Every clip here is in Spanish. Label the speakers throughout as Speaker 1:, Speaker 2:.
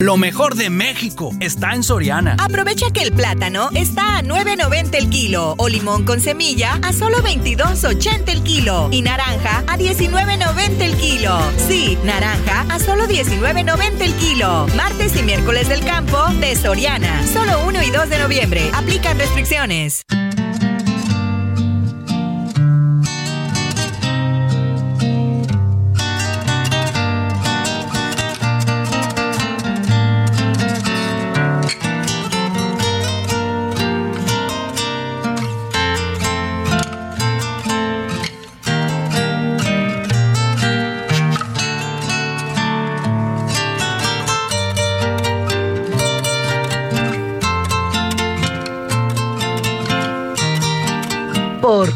Speaker 1: Lo mejor de México está en Soriana.
Speaker 2: Aprovecha que el plátano está a 9.90 el kilo o limón con semilla a solo 22.80 el kilo y naranja a 19.90 el kilo. Sí, naranja a solo 19.90 el kilo. Martes y miércoles del campo de Soriana. Solo 1 y 2 de noviembre. Aplican restricciones.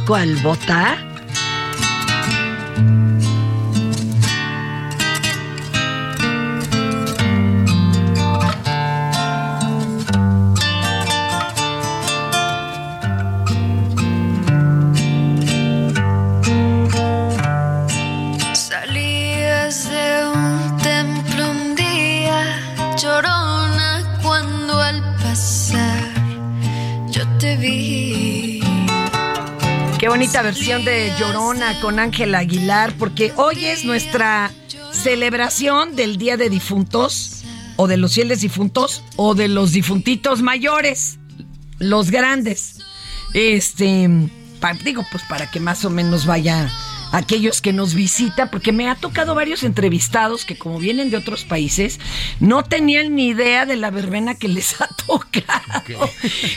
Speaker 3: ¿Por cuál bonita versión de Llorona con Ángela Aguilar, porque hoy es nuestra celebración del Día de Difuntos, o de los fieles difuntos, o de los difuntitos mayores, los grandes. Este, digo, pues para que más o menos vaya aquellos que nos visitan, porque me ha tocado varios entrevistados que como vienen de otros países, no tenían ni idea de la verbena que les ha tocado.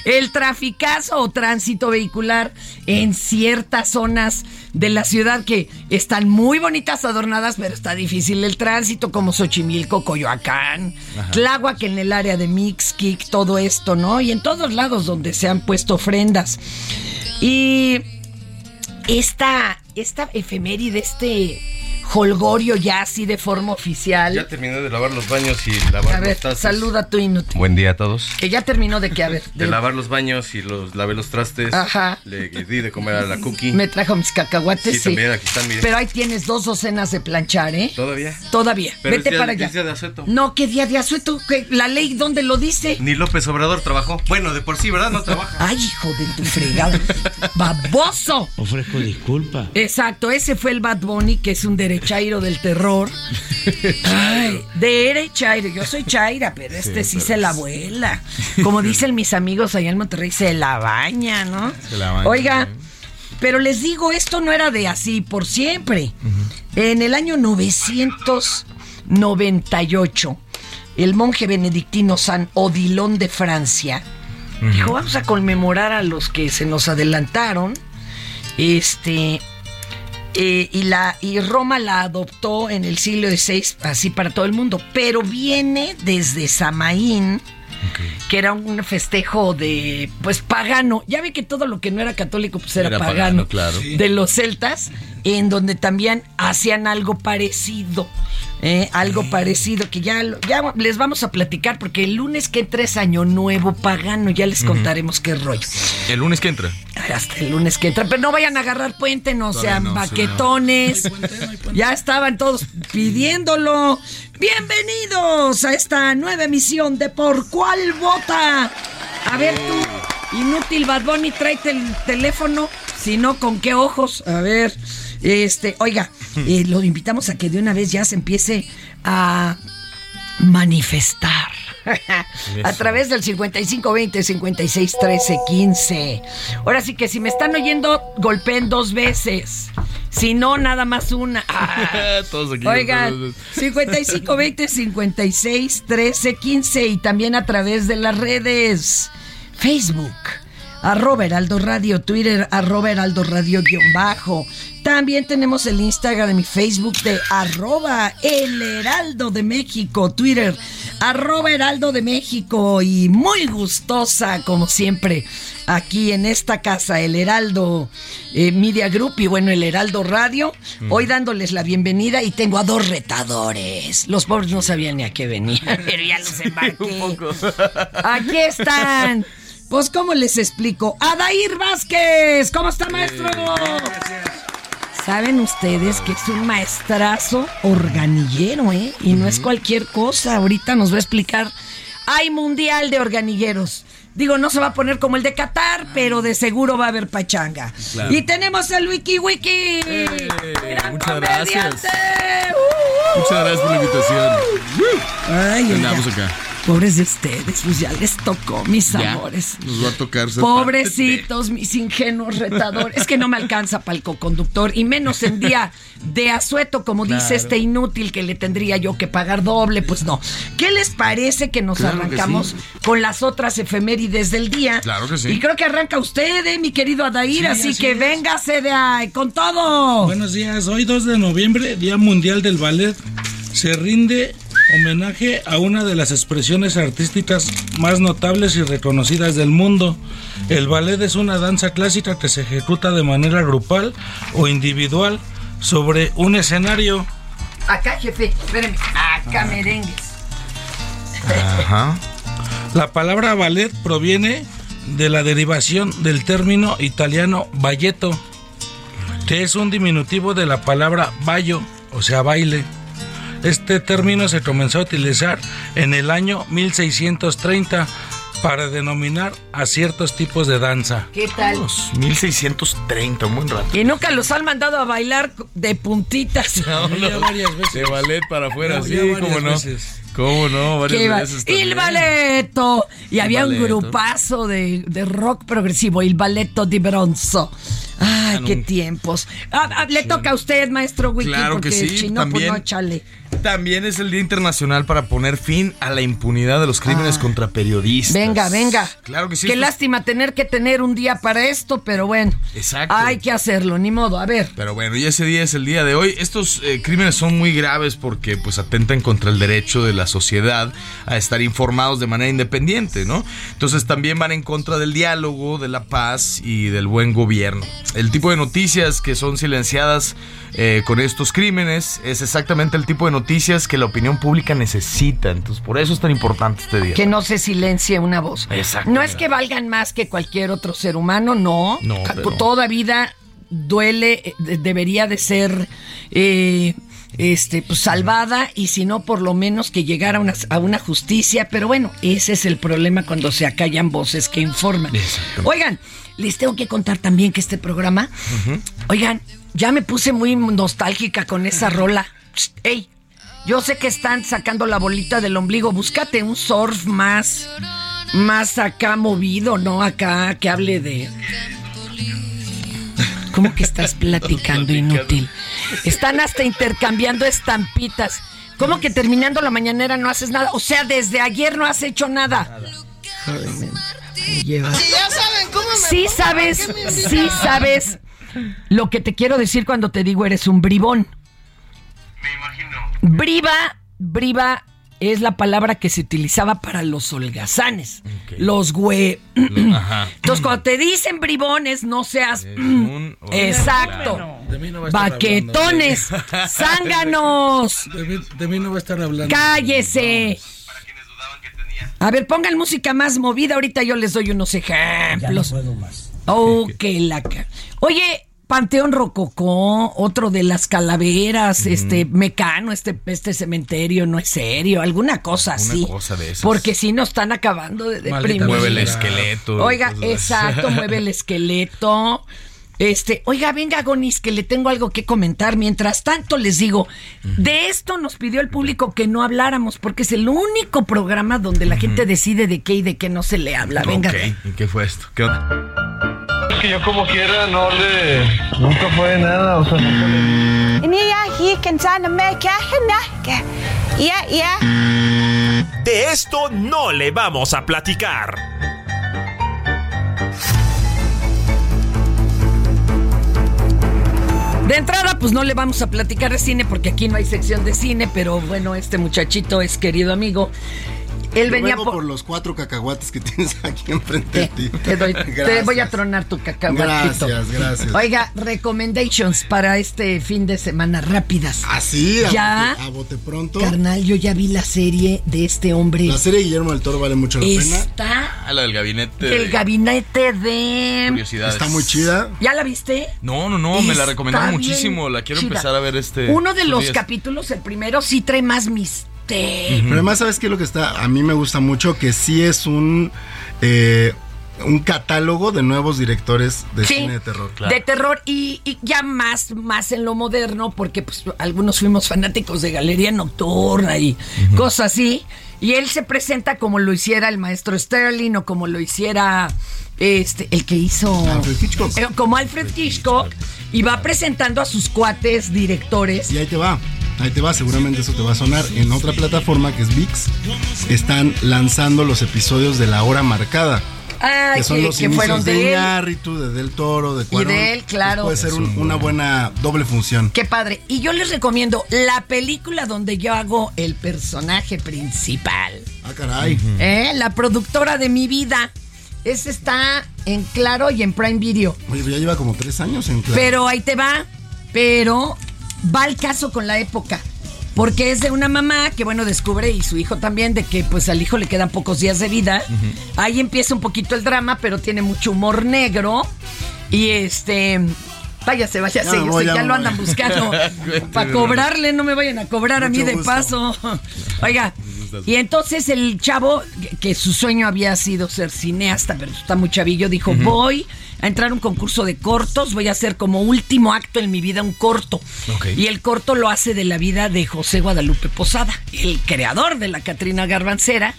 Speaker 3: El traficazo o tránsito vehicular en ciertas zonas de la ciudad que están muy bonitas adornadas, pero está difícil el tránsito, como Xochimilco, Coyoacán, Tláhuac en el área de Mixquic, todo esto, ¿no? Y en todos lados donde se han puesto ofrendas. Y esta, esta efeméride, este holgorio ya así de forma oficial.
Speaker 4: Ya terminé de lavar los baños y lavar
Speaker 3: a ver,
Speaker 4: los trastes.
Speaker 3: saluda a tu inútil.
Speaker 4: Buen día a todos.
Speaker 3: Que ya terminó de que, a ver.
Speaker 4: De lavar los baños y los lavé los trastes.
Speaker 3: Ajá.
Speaker 4: Le di de comer a la cookie.
Speaker 3: Me trajo mis cacahuates.
Speaker 4: Sí, también, aquí están, mire.
Speaker 3: Pero ahí tienes dos docenas de planchar, ¿eh?
Speaker 4: ¿Todavía?
Speaker 3: Todavía.
Speaker 4: Pero
Speaker 3: Vete
Speaker 4: es día-
Speaker 3: para allá.
Speaker 4: es día de asueto.
Speaker 3: No, ¿qué día de asueto? ¿Qué? ¿La ley dónde lo dice?
Speaker 4: Ni López Obrador trabajó. Bueno, de por sí, ¿verdad? No trabaja.
Speaker 3: Ay, hijo de tu fregada. ¡Baboso!
Speaker 5: Ofrezco disculpa.
Speaker 3: Exacto, ese fue el Bad Bunny, que es un derechairo del terror. Ay, derechairo, yo soy chaira, pero este sí, se la vuela. Como dicen mis amigos allá en Monterrey, se la baña, ¿no?
Speaker 5: Se la baña,
Speaker 3: Oiga, pero les digo, esto no era de así por siempre. En el año 998, el monje benedictino San Odilon de Francia dijo, vamos a conmemorar a los que se nos adelantaron. Este, eh, y, la, y Roma la adoptó en el siglo XVI, así para todo el mundo, pero viene desde Samaín, que era un festejo de, pues, pagano. Ya ve que todo lo que no era católico, pues era,
Speaker 5: Era
Speaker 3: pagano.
Speaker 5: pagano, claro.
Speaker 3: De los celtas, en donde también hacían algo parecido. ¿eh? Algo parecido, que ya, les vamos a platicar, porque el lunes que entra es Año Nuevo Pagano, ya les contaremos qué rollo.
Speaker 6: El lunes que entra.
Speaker 3: Hasta el lunes que entra. Pero no vayan a agarrar puente, no
Speaker 6: Todavía
Speaker 3: sean
Speaker 6: no,
Speaker 3: baquetones. Ya estaban todos pidiéndolo. Bienvenidos a esta nueva emisión de Por cuál vota. A ver tú, Inútil, Bad Bunny, tráete el teléfono. Si no, ¿con qué ojos? A ver, este, oiga, eh, lo invitamos a que de una vez ya se empiece a manifestar. a través del 5520 5613 15. Ahora sí que si me están oyendo, golpeen dos veces. Si no, nada más una. Ah. Oigan, 5520 5613 15 y también a través de las redes Facebook arroba Heraldo Radio, Twitter, arroba Heraldo Radio guion bajo. También tenemos el Instagram de mi Facebook de arroba El Heraldo de México, Twitter, arroba Heraldo de México y muy gustosa como siempre aquí en esta casa, el Heraldo eh, Media Group y bueno, el Heraldo Radio, hoy dándoles la bienvenida y tengo a dos retadores. Los pobres no sabían ni a qué venían, pero ya los embarqué. Aquí están. Pues, ¿cómo les explico? Adair Vázquez, ¿cómo está, maestro? Saben ustedes que es un maestrazo organillero, ¿eh? Y no es cualquier cosa. Ahorita nos va a explicar. Hay mundial de organilleros. Digo, no se va a poner como el de Qatar, pero de seguro va a haber pachanga.
Speaker 5: Claro.
Speaker 3: Y tenemos al Wiki Wiki. Gran
Speaker 5: muchas gracias.
Speaker 3: comediante. Uh,
Speaker 5: Muchas gracias por la invitación.
Speaker 3: Ay, oiga,
Speaker 5: Andamos acá.
Speaker 3: Pobres de ustedes, pues ya les tocó, mis
Speaker 5: Ya.
Speaker 3: amores.
Speaker 5: Nos va a tocar ser
Speaker 3: Pobrecitos, mis ingenuos retadores. Es que no me alcanza para el coconductor y menos en día de asueto, como dice este inútil que le tendría yo que pagar doble. Pues no. ¿Qué les parece que nos
Speaker 5: Claro que
Speaker 3: arrancamos
Speaker 5: sí.
Speaker 3: con las otras efemérides del día?
Speaker 5: Claro que sí.
Speaker 3: Y creo que arranca usted, eh, mi querido Adair, así, que véngase de ahí con todo.
Speaker 6: Buenos días, hoy 2 de noviembre, Día Mundial del Ballet, se rinde homenaje a una de las expresiones artísticas más notables y reconocidas del mundo. El ballet es una danza clásica que se ejecuta de manera grupal o individual sobre un escenario.
Speaker 3: Acá, jefe, espéreme. Acá, merengues.
Speaker 5: Ajá.
Speaker 6: La palabra ballet proviene de la derivación del término italiano balletto, que es un diminutivo de la palabra ballo, o sea, baile. Este término se comenzó a utilizar en el año 1630 para denominar a ciertos tipos de danza.
Speaker 3: ¿Qué tal?
Speaker 5: 1630, un buen rato.
Speaker 3: Y nunca los han mandado a bailar de puntitas.
Speaker 6: Ya varias veces.
Speaker 5: De ballet para afuera, sí, cómo no.
Speaker 6: veces.
Speaker 5: ¿Cómo no? Varias veces
Speaker 3: Y el
Speaker 5: también.
Speaker 3: balletto. Y había un grupazo de, de rock progresivo, el balletto di bronzo. Ay, qué tiempos. Ah, ah, le toca a usted, maestro Wiki,
Speaker 7: Claro
Speaker 3: porque
Speaker 7: que sí,
Speaker 3: si no, pues
Speaker 7: también.
Speaker 3: no, chale.
Speaker 7: También es el Día Internacional para poner fin a la impunidad de los crímenes
Speaker 3: Ah.
Speaker 7: contra periodistas.
Speaker 3: Venga, venga.
Speaker 7: Claro que sí.
Speaker 3: Qué
Speaker 7: esto es-
Speaker 3: lástima tener que tener un día para esto, pero bueno.
Speaker 7: Exacto.
Speaker 3: Hay que hacerlo, ni modo. A ver.
Speaker 7: Pero bueno, y ese día es el día de hoy. Estos eh, crímenes son muy graves porque pues atentan contra el derecho de la sociedad a estar informados de manera independiente, ¿no? Entonces también van en contra del diálogo, de la paz y del buen gobierno. El tipo de noticias que son silenciadas eh, con estos crímenes es exactamente el tipo de noticias que la opinión pública necesita. Entonces por eso es tan importante este día.
Speaker 3: Que no se silencie una voz.
Speaker 7: Exacto,
Speaker 3: No es que valgan más que cualquier otro ser humano, no.
Speaker 7: No, pero-
Speaker 3: Toda vida duele, eh, de- debería de ser eh, este, pues, salvada y si no, por lo menos que llegara a una, a una justicia. Pero bueno, ese es el problema cuando se acallan voces que informan. Oigan, les tengo que contar también que este programa, oigan, ya me puse muy nostálgica con esa rola. Psst, ¡Ey! Yo sé que están sacando la bolita del ombligo. Búscate un surf más, más acá movido, ¿no? Acá que hable de. ¿Cómo que estás platicando, inútil? Están hasta intercambiando estampitas. ¿Cómo que terminando la mañanera no haces nada? O sea, desde ayer no has hecho nada. Joder, me- me lleva.
Speaker 8: ya saben cómo me
Speaker 3: Sí
Speaker 8: pongo,
Speaker 3: sabes,
Speaker 8: ¿por qué me
Speaker 3: sí sabes lo que te quiero decir cuando te digo eres un bribón. Briba, briba es la palabra que se utilizaba para los holgazanes, los güey.
Speaker 7: Ajá.
Speaker 3: Entonces cuando te dicen bribones, no seas
Speaker 7: un-
Speaker 3: exacto.
Speaker 6: De mí no va a estar
Speaker 3: Baquetones, zánganos,
Speaker 6: hablando. De mí, de mí no va a estar hablando.
Speaker 3: cállese. A ver, pongan música más movida. Ahorita yo les doy unos ejemplos. Oh, que la ca- Oye, Panteón Rococó, otro de las calaveras, este Mecano, este, este cementerio no es serio, alguna cosa
Speaker 7: Una
Speaker 3: así.
Speaker 7: cosa de esas.
Speaker 3: Porque si nos están acabando de deprimir.
Speaker 7: Mueve el esqueleto.
Speaker 3: Oiga, exacto, mueve el esqueleto. Este, oiga, venga, Gonis, que le tengo algo que comentar. Mientras tanto, les digo, de esto nos pidió el público que no habláramos, porque es el único programa donde la gente decide de qué y de qué no se le habla. Venga.
Speaker 7: Ok, ¿y qué fue esto? ¿Qué onda?
Speaker 8: Es que yo como quiera no le... Nunca fue nada, o sea, nunca le...
Speaker 9: De esto no le vamos a platicar.
Speaker 3: De entrada, pues no le vamos a platicar de cine porque aquí no hay sección de cine, pero bueno, este muchachito es querido amigo. Él
Speaker 10: Yo
Speaker 3: venía
Speaker 10: vengo
Speaker 3: por...
Speaker 10: por los cuatro cacahuates que tienes aquí enfrente de ti.
Speaker 3: Te, doy- te
Speaker 10: Gracias.
Speaker 3: voy a tronar tu cacahuatito.
Speaker 10: Gracias, gracias.
Speaker 3: Oiga, recommendations para este fin de semana rápidas.
Speaker 10: Así, a,
Speaker 3: Ya.
Speaker 10: bote- a bote pronto.
Speaker 3: Carnal, yo ya vi la serie de este hombre.
Speaker 10: La serie de Guillermo del Toro vale mucho la pena.
Speaker 3: Está
Speaker 7: Ah, la del gabinete.
Speaker 3: el
Speaker 7: de
Speaker 3: gabinete de...
Speaker 7: Curiosidades.
Speaker 10: Está muy chida.
Speaker 3: ¿Ya la viste?
Speaker 7: No, no, no, me la
Speaker 3: Está
Speaker 7: recomendaron muchísimo. La quiero
Speaker 3: chida.
Speaker 7: empezar a ver este.
Speaker 3: Uno de los
Speaker 7: días.
Speaker 3: capítulos, el primero, sí trae más misterio.
Speaker 10: Pero además, ¿sabes qué es lo que está? A mí me gusta mucho que sí es un... eh, un catálogo de nuevos directores de
Speaker 3: Sí,
Speaker 10: cine de terror.
Speaker 3: De terror y, y ya más, más en lo moderno, porque pues algunos fuimos fanáticos de Galería Nocturna y cosas así. Y él se presenta como lo hiciera el maestro Sterling o como lo hiciera este el que hizo
Speaker 10: Alfred Hitchcock.
Speaker 3: Eh, como Alfred Hitchcock y va presentando a sus cuates directores.
Speaker 10: Y ahí te va. Ahí te va, seguramente eso te va a sonar. En otra plataforma que es VIX, están lanzando los episodios de la hora marcada.
Speaker 3: Ay,
Speaker 10: que son los
Speaker 3: que
Speaker 10: inicios
Speaker 3: fueron
Speaker 10: de,
Speaker 3: de él.
Speaker 10: Iñárritu, de Del Toro, de Cuarón.
Speaker 3: de él, claro.
Speaker 10: Puede ser un- una buena doble función.
Speaker 3: Qué padre. Y yo les recomiendo la película donde yo hago el personaje principal.
Speaker 10: Ah, caray.
Speaker 3: ¿Eh? La productora de mi vida. Ese está en Claro y en Prime Video.
Speaker 10: Oye, ya lleva como tres años en claro.
Speaker 3: Pero ahí te va. Pero va al caso con la época. Porque es de una mamá que, bueno, descubre, y su hijo también, de que pues al hijo le quedan pocos días de vida. Ahí empieza un poquito el drama, pero tiene mucho humor negro. Y este. Váyase, váyase, yo
Speaker 10: voy,
Speaker 3: sé,
Speaker 10: ya
Speaker 3: lo andan buscando. Para cobrarle, no me vayan a cobrar a mí de
Speaker 10: gusto.
Speaker 3: paso. Oiga, y entonces el chavo, que- que su sueño había sido ser cineasta, pero está muy chavillo, dijo, voy a entrar a un concurso de cortos, voy a hacer como último acto en mi vida un corto. Y el corto lo hace de la vida de José Guadalupe Posada, el creador de la Catrina Garbancera.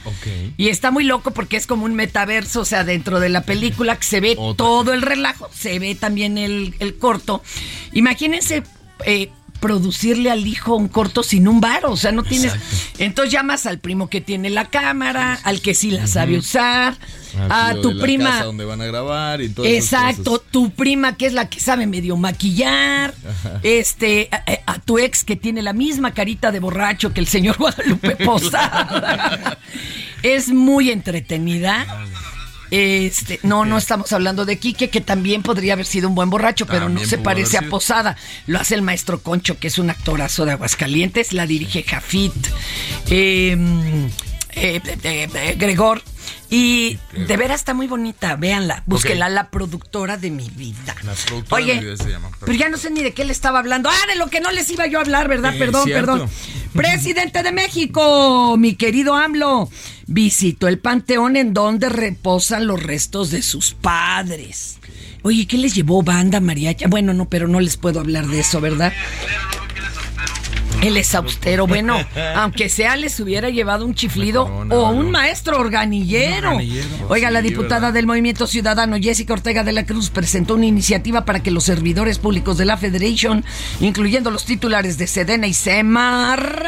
Speaker 3: Y está muy loco porque es como un metaverso, o sea, dentro de la película que se ve
Speaker 7: Otra.
Speaker 3: todo el relajo, se ve también el, el corto. Imagínense eh, producirle al hijo un corto sin un bar, o sea, no tienes... Entonces llamas al primo que tiene la cámara, al que sí la sabe usar, a tu prima...
Speaker 7: casa donde van a grabar y esas
Speaker 3: Exacto, tu prima que es la que sabe medio maquillar,
Speaker 7: Ajá.
Speaker 3: este, a, a tu ex que tiene la misma carita de borracho que el señor Guadalupe Posada. es muy entretenida. Este, no, no estamos hablando de Quique, que también podría haber sido un buen borracho, pero no se parece a. Posada. Lo hace el maestro Concho, que es un actorazo de Aguascalientes, la dirige Jafit. eh, eh, eh, eh, Gregor. Y de veras está muy bonita, véanla, búsquela, la productora de mi vida.
Speaker 7: La productora de
Speaker 3: Oye,
Speaker 7: mi vida se llama.
Speaker 3: pero ya no sé ni de qué le estaba hablando. Ah, de lo que no les iba yo a hablar, ¿verdad?
Speaker 7: Eh,
Speaker 3: perdón,
Speaker 7: cierto.
Speaker 3: perdón. Presidente de México, mi querido AMLO, visitó el panteón en donde reposan los restos de sus padres. Oye, ¿qué les llevó banda mariachi? Bueno, no, pero no les puedo hablar de eso, ¿verdad? Él es austero. Bueno, aunque sea, les hubiera llevado un chiflido o un maestro organillero. Oiga, la diputada del Movimiento Ciudadano, Jessica Ortega de la Cruz, presentó una iniciativa para que los servidores públicos de la Federation, incluyendo los titulares de Sedena y Semar,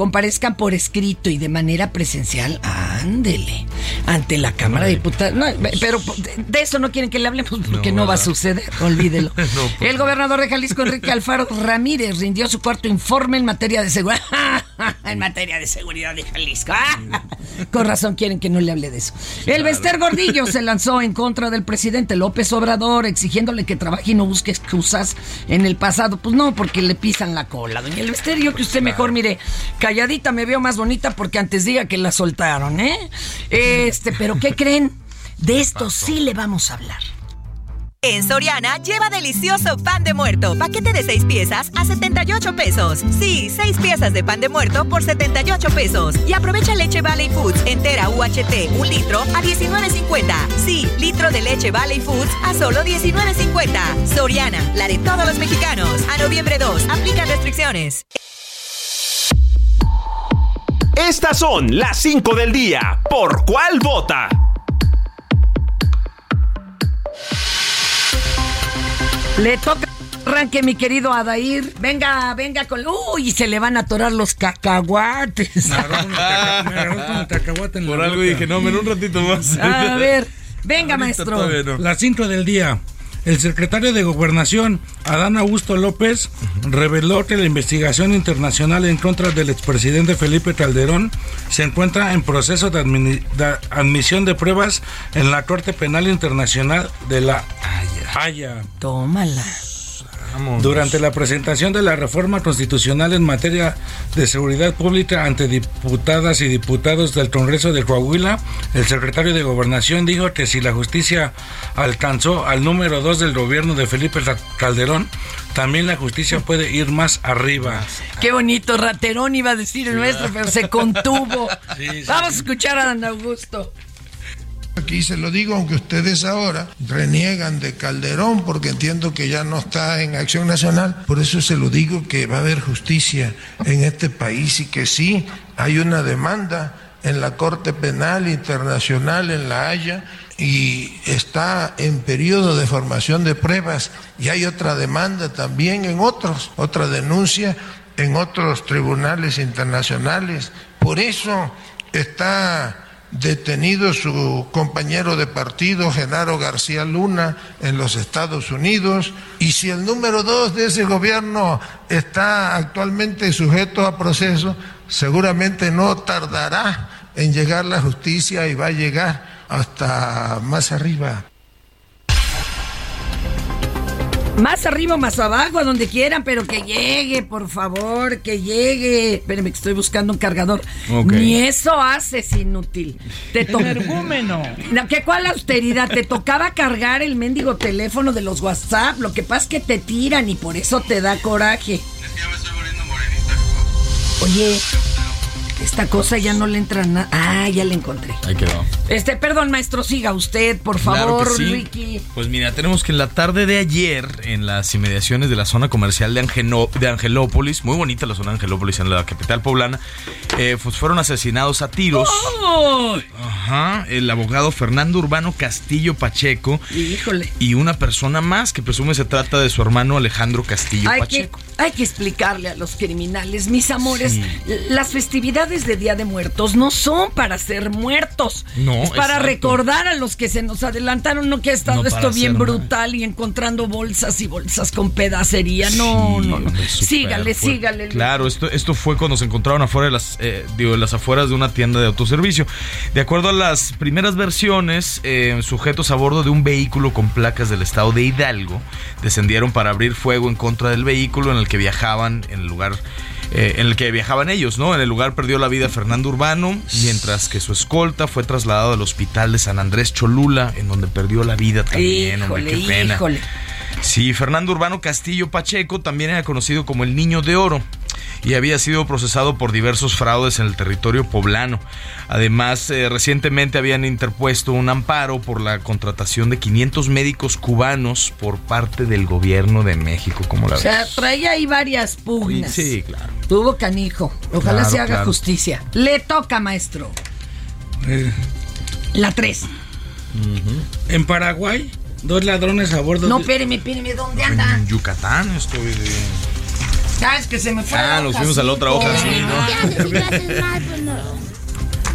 Speaker 3: comparezcan por escrito y de manera presencial, ándele, ante la Cámara de Diputados. No, pero de- eso no quieren que le hablemos porque no, va a suceder, olvídelo. El gobernador de Jalisco, Enrique Alfaro Ramírez, rindió su cuarto informe en materia de seguridad. en materia de seguridad de Jalisco. Con razón quieren que no le hable de eso. El Bester Gordillo se lanzó en contra del presidente López Obrador, exigiéndole que trabaje y no busque excusas en el pasado. Pues no, porque le pisan la cola. Doña El Bester, yo que usted mejor, mire, calladita me veo más bonita porque antes diga que la soltaron, ¿eh? Este, pero ¿qué creen? De esto sí le vamos a hablar.
Speaker 2: En Soriana, lleva delicioso pan de muerto. Paquete de 6 piezas a 78 pesos. Sí, 6 piezas de pan de muerto por 78 pesos. Y aprovecha leche Valley Foods entera UHT, un litro a 19.50. Sí, litro de leche Valley Foods a solo 19.50. Soriana, la de todos los mexicanos. A noviembre 2, aplica restricciones.
Speaker 9: Estas son las 5 del día. ¿Por cuál vota?
Speaker 3: Le toca arranque, mi querido Adair. Venga, venga con. Uy, se le van a atorar los cacahuates.
Speaker 7: Por algo dije, no, men un ratito más.
Speaker 3: A ver, venga, maestro.
Speaker 6: La cinco del día. El secretario de Gobernación, Adán Augusto López, reveló que la investigación internacional en contra del expresidente Felipe Calderón se encuentra en proceso de, admisión de pruebas en la Corte Penal Internacional de la Haya.
Speaker 3: Tómala.
Speaker 6: Durante la presentación de la reforma constitucional en materia de seguridad pública ante diputadas y diputados del Congreso de Coahuila, el secretario de Gobernación dijo que si la justicia alcanzó al número dos del gobierno de Felipe Calderón, también la justicia puede ir más arriba.
Speaker 3: Qué bonito, raterón iba a decir el nuestro, pero se contuvo. Vamos a escuchar a Dan Augusto.
Speaker 11: Aquí se lo digo, aunque ustedes ahora reniegan de Calderón porque entiendo que ya no está en Acción Nacional. Por eso se lo digo que va a haber justicia en este país y que sí hay una demanda en la Corte Penal Internacional en La Haya y está en periodo de formación de pruebas y hay otra demanda también en otros, otra denuncia en otros tribunales internacionales. Por eso está detenido su compañero de partido, Genaro García Luna, en los Estados Unidos. Y si el número dos de ese gobierno está actualmente sujeto a proceso, seguramente no tardará en llegar la justicia y va a llegar hasta más arriba.
Speaker 3: Más arriba, más abajo, a donde quieran, pero que llegue, por favor, que llegue. Espérenme que estoy buscando un cargador.
Speaker 7: Ok.
Speaker 3: Ni eso haces, inútil. Te to-
Speaker 6: Energúmeno.
Speaker 3: No, ¿Qué cuál austeridad? Te tocaba cargar el mendigo teléfono de los WhatsApp. Lo que pasa es que te tiran y por eso te da coraje. Oye, esta cosa ya no le entra nada. Ah, ya la encontré.
Speaker 7: Ahí quedó.
Speaker 3: Este, perdón, maestro, siga usted, por
Speaker 7: Claro
Speaker 3: favor,
Speaker 7: que sí.
Speaker 3: Ricky.
Speaker 7: Pues mira, tenemos que en la tarde de ayer, en las inmediaciones de la zona comercial de, Angeno- de Angelópolis, muy bonita la zona de Angelópolis en la capital poblana, eh, pues fueron asesinados a tiros. Ajá, el abogado Fernando Urbano Castillo Pacheco
Speaker 3: Híjole.
Speaker 7: y una persona más que presume se trata de su hermano Alejandro Castillo
Speaker 3: Hay que,
Speaker 7: Pacheco.
Speaker 3: hay que explicarle a los criminales, mis amores,
Speaker 7: Sí.
Speaker 3: las festividades de Día de Muertos no son para ser muertos.
Speaker 7: No,
Speaker 3: es para
Speaker 7: exacto.
Speaker 3: recordar a los que se nos adelantaron, no que ha estado
Speaker 7: No
Speaker 3: esto bien
Speaker 7: mal.
Speaker 3: brutal y encontrando bolsas y bolsas con pedacería. No,
Speaker 7: Sí,
Speaker 3: no, no. Sígale, sígale.
Speaker 7: Claro, esto, esto fue cuando se encontraron afuera de las, eh, digo, las afueras de una tienda de autoservicio. De acuerdo a las primeras versiones, eh, sujetos a bordo de un vehículo con placas del estado de Hidalgo descendieron para abrir fuego en contra del vehículo en el que viajaban en el lugar. Eh, en el que viajaban ellos, ¿no? En el lugar perdió la vida Fernando Urbano, mientras que su escolta fue trasladado al hospital de San Andrés Cholula, en donde perdió la vida también, hombre,
Speaker 3: Híjole,
Speaker 7: qué pena.
Speaker 3: híjole.
Speaker 7: Sí, Fernando Urbano Castillo Pacheco también era conocido como el Niño de Oro y había sido procesado por diversos fraudes en el territorio poblano. Además, eh, recientemente habían interpuesto un amparo por la contratación de 500 médicos cubanos por parte del gobierno de México, como la
Speaker 3: O sea,
Speaker 7: ves.
Speaker 3: traía ahí varias pugnas.
Speaker 7: Sí, claro.
Speaker 3: Tuvo canijo. Ojalá
Speaker 7: Claro,
Speaker 3: se haga
Speaker 7: claro.
Speaker 3: justicia. Le toca, maestro.
Speaker 6: Eh,
Speaker 3: La 3.
Speaker 6: en Paraguay, dos ladrones a bordo
Speaker 3: No, espéreme, espéreme, ¿dónde anda?
Speaker 7: En Yucatán estoy de...
Speaker 3: Ah, es que se me fue.
Speaker 7: Ah, nos fuimos a la otra hoja, sí,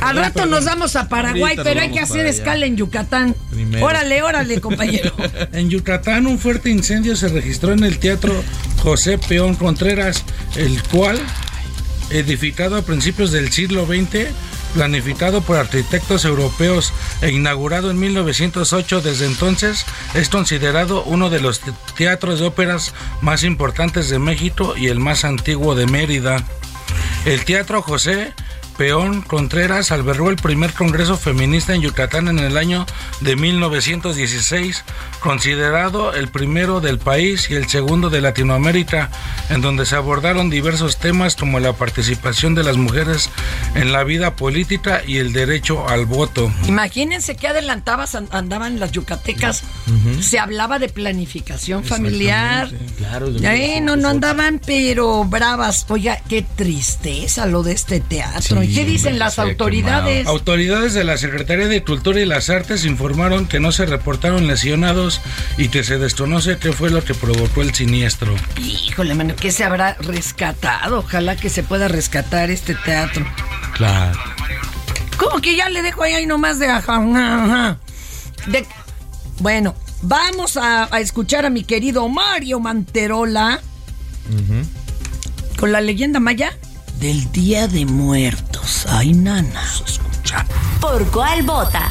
Speaker 3: Al rato nos vamos a Paraguay, pero hay que hacer escala en Yucatán.
Speaker 6: Primero.
Speaker 3: Órale, órale, compañero.
Speaker 6: En Yucatán un fuerte incendio se registró en el Teatro José Peón Contreras, el cual, edificado a principios del siglo XX, planificado por arquitectos europeos e inaugurado en 1908, desde entonces es considerado uno de los te- teatros de óperas más importantes de México y el más antiguo de Mérida. El Teatro José Peón Contreras albergó el primer Congreso Feminista en Yucatán en el año de 1916, considerado el primero del país y el segundo de Latinoamérica, en donde se abordaron diversos temas como la participación de las mujeres en la vida política y el derecho al voto.
Speaker 3: Imagínense qué adelantadas an- andaban las yucatecas. Se hablaba de planificación familiar.
Speaker 7: Claro,
Speaker 3: Eh, no, no andaban, pero bravas. Oiga, qué tristeza lo de este teatro. ¿Y qué dicen las
Speaker 6: se ha
Speaker 3: autoridades?
Speaker 6: Autoridades de la Secretaría de Cultura y las Artes informaron que no se reportaron lesionados y que se desconoce qué fue lo que provocó el siniestro.
Speaker 3: Híjole, mano, ¿qué se habrá rescatado? Ojalá que se pueda rescatar este teatro.
Speaker 7: Claro.
Speaker 3: ¿Cómo que ya le dejo ahí, ahí nomás de? De- Bueno, vamos a, a escuchar a mi querido Mario Manterola con la leyenda maya del Día de Muertos. Ay, nana. Escucha.
Speaker 12: ¿Por cuál vota?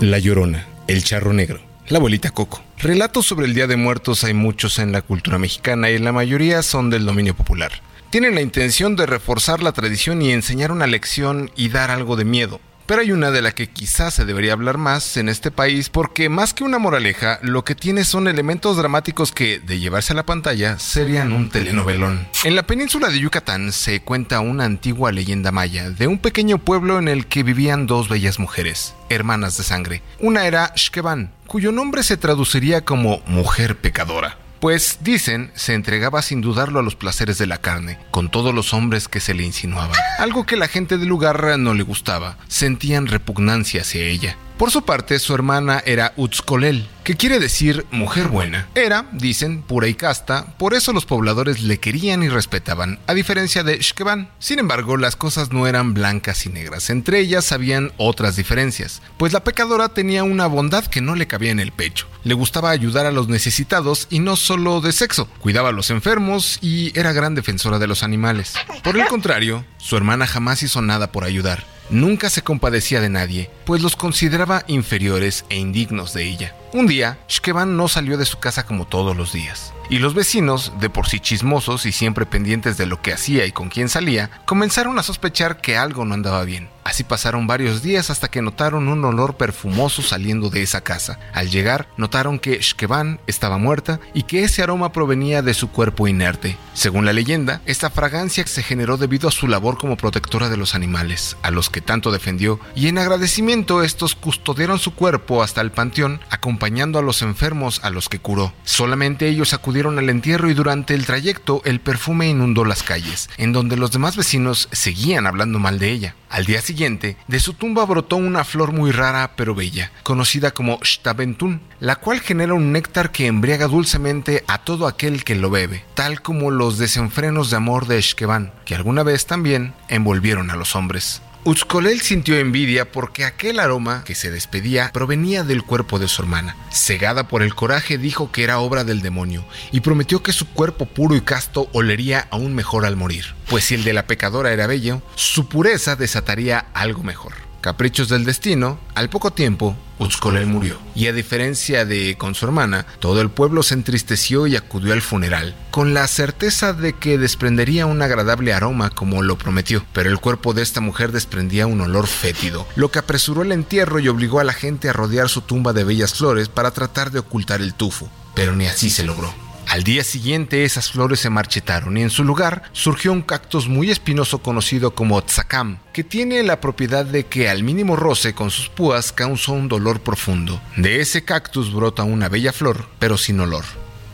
Speaker 13: La Llorona, El Charro Negro, La Abuelita Coco. Relatos sobre el Día de Muertos hay muchos en la cultura mexicana y la mayoría son del dominio popular. Tienen la intención de reforzar la tradición y enseñar una lección y dar algo de miedo. Pero hay una de la que quizás se debería hablar más en este país porque más que una moraleja, lo que tiene son elementos dramáticos que, de llevarse a la pantalla, serían un telenovelón. En la península de Yucatán se cuenta una antigua leyenda maya de un pequeño pueblo en el que vivían dos bellas mujeres, hermanas de sangre. Una era Shkeban, cuyo nombre se traduciría como mujer pecadora. Pues, dicen, se entregaba sin dudarlo a los placeres de la carne, con todos los hombres que se le insinuaban. Algo que la gente del lugar no le gustaba, sentían repugnancia hacia ella. Por su parte, su hermana era Utzkolel, que quiere decir mujer buena. Era, dicen, pura y casta, por eso los pobladores le querían y respetaban, a diferencia de Shkeban. Sin embargo, las cosas no eran blancas y negras, entre ellas habían otras diferencias, pues la pecadora tenía una bondad que no le cabía en el pecho. Le gustaba ayudar a los necesitados y no solo de sexo, cuidaba a los enfermos y era gran defensora de los animales. Por el contrario, su hermana jamás hizo nada por ayudar. Nunca se compadecía de nadie, pues los consideraba inferiores e indignos de ella. Un día, Shkeban no salió de su casa como todos los días, y los vecinos, de por sí chismosos y siempre pendientes de lo que hacía y con quién salía, comenzaron a sospechar que algo no andaba bien. Así pasaron varios días hasta que notaron un olor perfumoso saliendo de esa casa. Al llegar, notaron que Shkeban estaba muerta y que ese aroma provenía de su cuerpo inerte. Según la leyenda, esta fragancia se generó debido a su labor como protectora de los animales, a los que tanto defendió, y en agradecimiento estos custodiaron su cuerpo hasta el panteón, acompañando a los enfermos a los que curó. Solamente ellos acudieron al entierro y durante el trayecto el perfume inundó las calles, en donde los demás vecinos seguían hablando mal de ella. Al día siguiente, de su tumba brotó una flor muy rara pero bella, conocida como Shtabentún, la cual genera un néctar que embriaga dulcemente a todo aquel que lo bebe, tal como los desenfrenos de amor de Shkeban, que alguna vez también envolvieron a los hombres. Utzkolel sintió envidia porque aquel aroma que se despedía provenía del cuerpo de su hermana. Cegada por el coraje dijo que era obra del demonio y prometió que su cuerpo puro y casto olería aún mejor al morir, pues si el de la pecadora era bello, su pureza desataría algo mejor. Caprichos del destino, al poco tiempo, Utzkolel murió. Y a diferencia de con su hermana, todo el pueblo se entristeció y acudió al funeral, con la certeza de que desprendería un agradable aroma como lo prometió. Pero el cuerpo de esta mujer desprendía un olor fétido, lo que apresuró el entierro y obligó a la gente a rodear su tumba de bellas flores para tratar de ocultar el tufo. Pero ni así se logró. Al día siguiente esas flores se marchitaron y en su lugar surgió un cactus muy espinoso conocido como tzakam, que tiene la propiedad de que al mínimo roce con sus púas causa un dolor profundo. De ese cactus brota una bella flor, pero sin olor.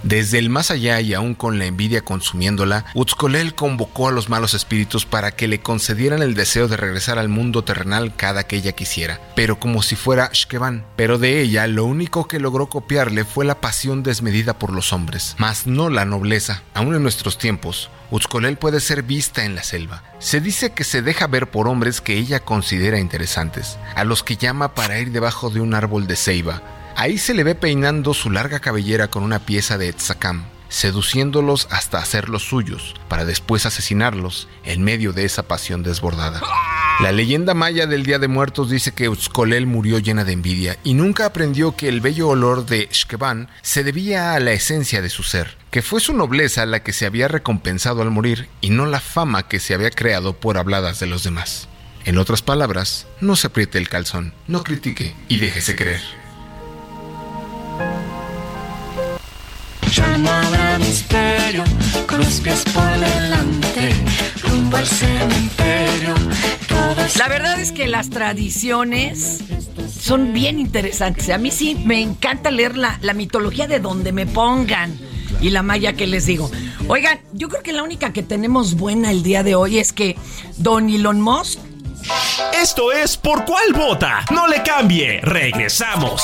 Speaker 13: Desde el más allá y aún con la envidia consumiéndola, Utzkolel convocó a los malos espíritus para que le concedieran el deseo de regresar al mundo terrenal cada que ella quisiera, pero como si fuera Shkeban. Pero de ella lo único que logró copiarle fue la pasión desmedida por los hombres, mas no la nobleza. Aún en nuestros tiempos, Utzkolel puede ser vista en la selva. Se dice que se deja ver por hombres que ella considera interesantes, a los que llama para ir debajo de un árbol de ceiba, Ahí se le ve peinando su larga cabellera con una pieza de tzakam, seduciéndolos hasta hacerlos suyos, para después asesinarlos en medio de esa pasión desbordada. La leyenda maya del Día de Muertos dice que Utzcolel murió llena de envidia y nunca aprendió que el bello olor de Xqueban se debía a la esencia de su ser, que fue su nobleza la que se había recompensado al morir y no la fama que se había creado por habladas de los demás. En otras palabras, no se apriete el calzón, no critique y déjese creer.
Speaker 14: Ya no habrá misterio, con los pies por delante, rumbo al cementerio. Todo es-
Speaker 3: La verdad es que las tradiciones son bien interesantes. A mí sí me encanta leer la, la mitología de donde me pongan. Y la maya que les digo. Oigan, yo creo que la única que tenemos buena el día de hoy es que Don Elon Musk
Speaker 9: Esto es Por Cuál Vota. No le cambie. Regresamos.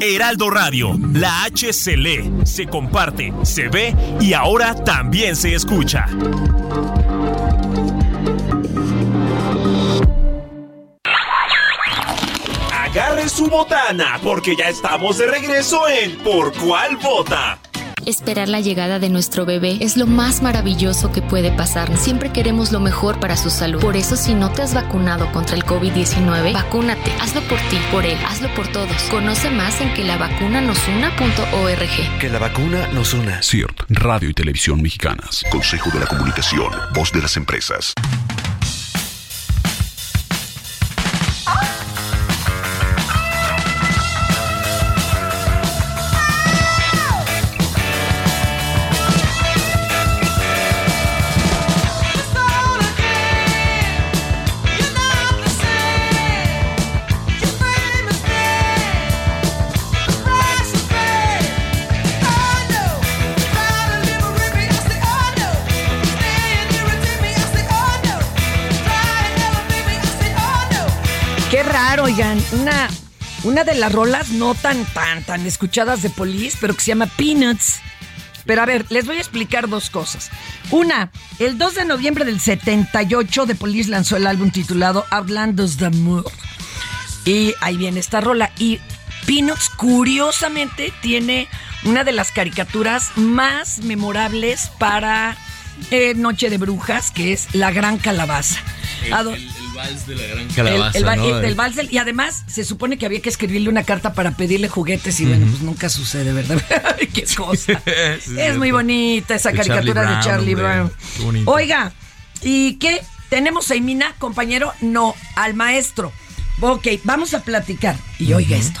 Speaker 9: Heraldo Radio, la H se lee, se comparte, se ve y ahora también se escucha. Agarre su botana porque ya estamos de regreso en Por Cuál Vota.
Speaker 12: Esperar la llegada de nuestro bebé es lo más maravilloso que puede pasar. Siempre queremos lo mejor para su salud. Por eso, si no te has vacunado contra el COVID-19, vacúnate. Hazlo por ti, por él, hazlo por todos. Conoce más en que la vacuna nos una.org.
Speaker 15: Que la vacuna nos una.
Speaker 16: CIRT, Radio y Televisión Mexicanas. Consejo de la Comunicación, voz de las empresas.
Speaker 3: Oigan. Una, una de las rolas no tan, tan, tan escuchadas de Police, pero que se llama Peanuts. Pero a ver, les voy a explicar dos cosas. Una, el 2 de noviembre del 78, The Police lanzó el álbum titulado Outlandos d'Amour. Y ahí viene esta rola. Y Peanuts, curiosamente, tiene una de las caricaturas más memorables para eh, Noche de Brujas, que es La Gran Calabaza. Do-
Speaker 7: vals de la gran calabaza,
Speaker 3: el, el vals del- y además se supone que había que escribirle una carta para pedirle juguetes y bueno, pues nunca sucede, ¿verdad? Qué cosa.
Speaker 7: Sí,
Speaker 3: es muy bonita esa caricatura
Speaker 7: Charlie
Speaker 3: de Charlie
Speaker 7: Brown.
Speaker 3: Oiga, ¿y qué? ¿Tenemos a Imina, compañero? No, al maestro. Ok, vamos a platicar. Y oiga esto.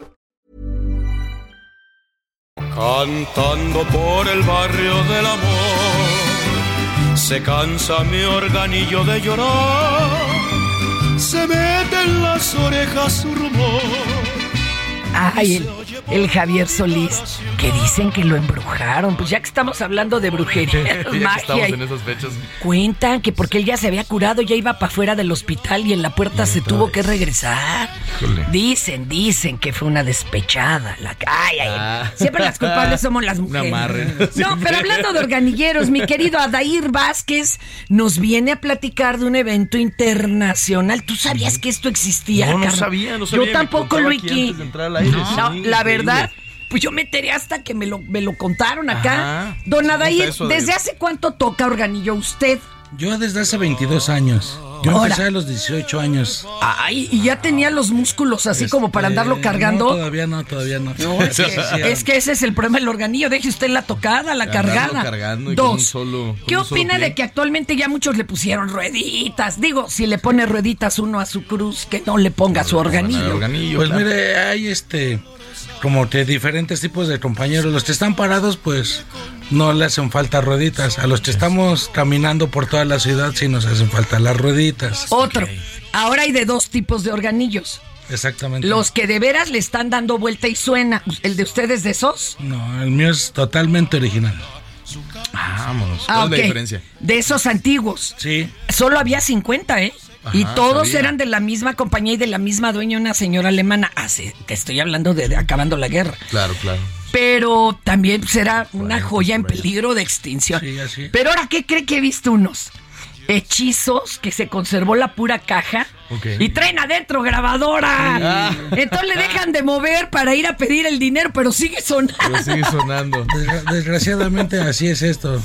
Speaker 17: Cantando por el barrio del amor, se cansa mi organillo de llorar, se mete en las orejas su rumor.
Speaker 3: Ay, el, el Javier Solís, que dicen que lo embrujaron. Pues ya que estamos hablando de brujería,
Speaker 7: Ya que
Speaker 3: magia,
Speaker 7: estamos
Speaker 3: y-
Speaker 7: en esas fechas.
Speaker 3: cuentan que porque él ya se había curado, ya iba para afuera del hospital y en la puerta se tuvo que regresar.
Speaker 7: Híjole.
Speaker 3: Dicen, dicen que fue una despechada. La... Ay, ay, Siempre las culpables somos las mujeres.
Speaker 7: ¿no?
Speaker 3: Pero hablando de organilleros, mi querido Adair Vázquez nos viene a platicar de un evento internacional. ¿Tú sabías que esto existía?
Speaker 7: No, no sabía, no sabía,
Speaker 3: Yo tampoco, Luiki.
Speaker 7: Aire,
Speaker 3: No,
Speaker 7: sí,
Speaker 3: la verdad, pues yo me enteré hasta que me lo, me lo contaron acá.
Speaker 6: Ajá.
Speaker 3: Don
Speaker 6: ¿Cómo
Speaker 3: Adair, ¿desde hace cuánto toca organillo usted?
Speaker 6: Yo desde hace 22 años. Yo
Speaker 3: Ahora.
Speaker 6: empecé a los 18 años.
Speaker 3: Ay, y ya tenía los músculos así como para andarlo
Speaker 6: Eh,
Speaker 3: cargando.
Speaker 6: No, todavía no, todavía no.
Speaker 3: No, es, que, es que ese es el problema del organillo. Deje usted la tocada, la
Speaker 7: Andarlo
Speaker 3: cargada.
Speaker 7: cargando y con
Speaker 3: Dos.
Speaker 7: un solo- con
Speaker 3: ¿Qué
Speaker 7: un solo
Speaker 3: opina de que actualmente ya muchos le pusieron rueditas? Digo, si le pone rueditas uno a su cruz, que no le ponga su organillo.
Speaker 6: Pues mire, hay este como de diferentes tipos de compañeros. Los que están parados, pues no le hacen falta rueditas. A los que estamos caminando por toda la ciudad, sí nos hacen falta las rueditas.
Speaker 3: Otro. Ahora hay de dos tipos de organillos.
Speaker 6: Exactamente.
Speaker 3: Los que de veras le están dando vuelta y suena. ¿El de ustedes de esos?
Speaker 6: No, el mío es totalmente original.
Speaker 7: Vámonos.
Speaker 3: Ah,
Speaker 7: ¿Cuál es
Speaker 3: ok.
Speaker 7: la diferencia?
Speaker 3: De esos antiguos.
Speaker 6: Sí.
Speaker 3: Solo había 50, ¿eh? Y todos
Speaker 7: sabía.
Speaker 3: eran de la misma compañía y de la misma dueña, una señora alemana. Hace, te estoy hablando de, de acabando la guerra.
Speaker 7: Claro, claro.
Speaker 3: Pero también será una joya en peligro de extinción. Pero ahora, ¿qué cree que he visto unos? Hechizos que se conservó la pura caja y traen adentro grabadora.
Speaker 7: Ah.
Speaker 3: Entonces le dejan de mover para ir a pedir el dinero, pero sigue sonando.
Speaker 7: Pero sigue sonando.
Speaker 6: Desgra- Desgraciadamente así es esto.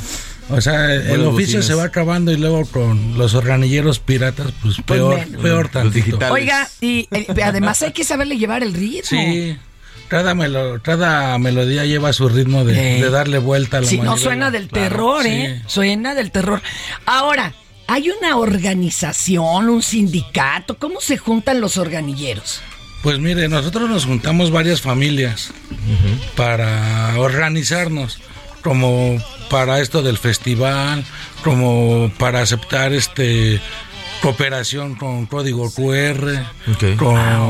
Speaker 6: O sea, el oficio
Speaker 7: bocinas.
Speaker 6: se va acabando y luego con los organilleros piratas, pues peor,
Speaker 3: menos.
Speaker 6: peor tantito.
Speaker 3: Oiga, y eh, además hay que saberle llevar el ritmo.
Speaker 6: Sí. Cada, melo- cada melodía lleva su ritmo de,
Speaker 3: Eh.
Speaker 6: de darle vuelta a la
Speaker 3: Si no
Speaker 6: manivela.
Speaker 3: suena del
Speaker 6: Claro,
Speaker 3: terror,
Speaker 6: sí.
Speaker 3: ¿eh? Suena del terror. Ahora, hay una organización, un sindicato. ¿Cómo se juntan los organilleros?
Speaker 6: Pues mire, nosotros nos juntamos varias familias para organizarnos, como para esto del festival, como para aceptar este cooperación con código QR, con
Speaker 3: Ah,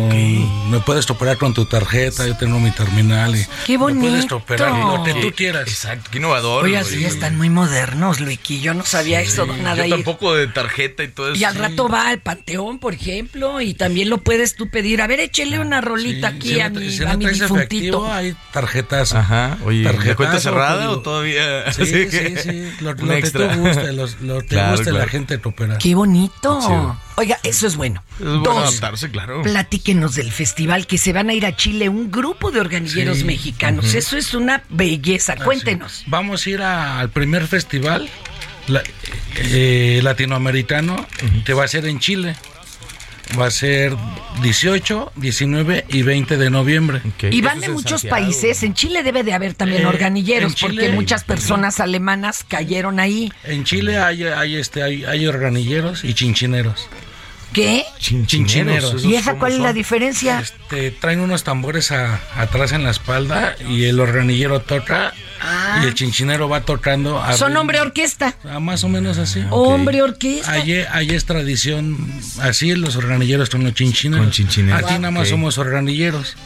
Speaker 6: me puedes operar con tu tarjeta, yo tengo mi terminal y
Speaker 3: Qué
Speaker 6: me puedes
Speaker 3: bonito.
Speaker 6: operar lo que tú quieras.
Speaker 7: Exacto, qué innovador.
Speaker 3: Oiga,
Speaker 7: güey.
Speaker 3: sí, están muy modernos, Luiki. Yo no sabía eso, don
Speaker 7: Yo tampoco de tarjeta y todo eso.
Speaker 3: Y al rato va al panteón, por ejemplo, y también lo puedes tú pedir. A ver, échele una rolita aquí
Speaker 6: Si
Speaker 3: a
Speaker 6: no,
Speaker 3: mi,
Speaker 6: si
Speaker 3: a
Speaker 6: no
Speaker 3: mi difuntito.
Speaker 6: efectivo, hay tarjetas.
Speaker 7: Ajá, oye, ¿la
Speaker 6: tarjetazo,
Speaker 7: cuenta cerrada o todavía?
Speaker 6: Sí,
Speaker 7: Así
Speaker 6: sí, sí. Lo, lo que tú guste, los- lo que
Speaker 7: Claro,
Speaker 6: guste la gente coopera.
Speaker 3: Qué bonito.
Speaker 7: Chido.
Speaker 3: Oiga, eso es bueno.
Speaker 7: Es bueno
Speaker 3: Dos,
Speaker 7: adaptarse, claro.
Speaker 3: platíquenos del festival que se van a ir a Chile, un grupo de organilleros
Speaker 6: Sí.
Speaker 3: mexicanos. Eso es una belleza.
Speaker 6: Ah,
Speaker 3: Cuéntenos.
Speaker 6: sí. Vamos a ir a- al primer festival la- eh, latinoamericano que va a ser en Chile. Va a ser 18, 19 y 20 de noviembre.
Speaker 3: Y van de muchos países. En Chile debe de haber también
Speaker 6: Eh,
Speaker 3: organilleros,
Speaker 6: Chile-
Speaker 3: porque muchas personas alemanas cayeron ahí.
Speaker 6: En Chile hay, hay, este, hay, hay organilleros y chinchineros.
Speaker 3: ¿Qué?
Speaker 6: Chinchineros.
Speaker 3: ¿Y esa cuál es la diferencia?
Speaker 6: Te traen unos tambores a- atrás en la espalda y el organillero toca
Speaker 3: Ah.
Speaker 6: y el chinchinero va tocando. a
Speaker 3: Son
Speaker 6: ritmo.
Speaker 3: hombre orquesta.
Speaker 6: Ah, más o menos así.
Speaker 3: Hombre orquesta.
Speaker 6: Allí, es tradición, así los organilleros son los chinchineros.
Speaker 7: Con chinchineros.
Speaker 6: Aquí nada más somos organilleros.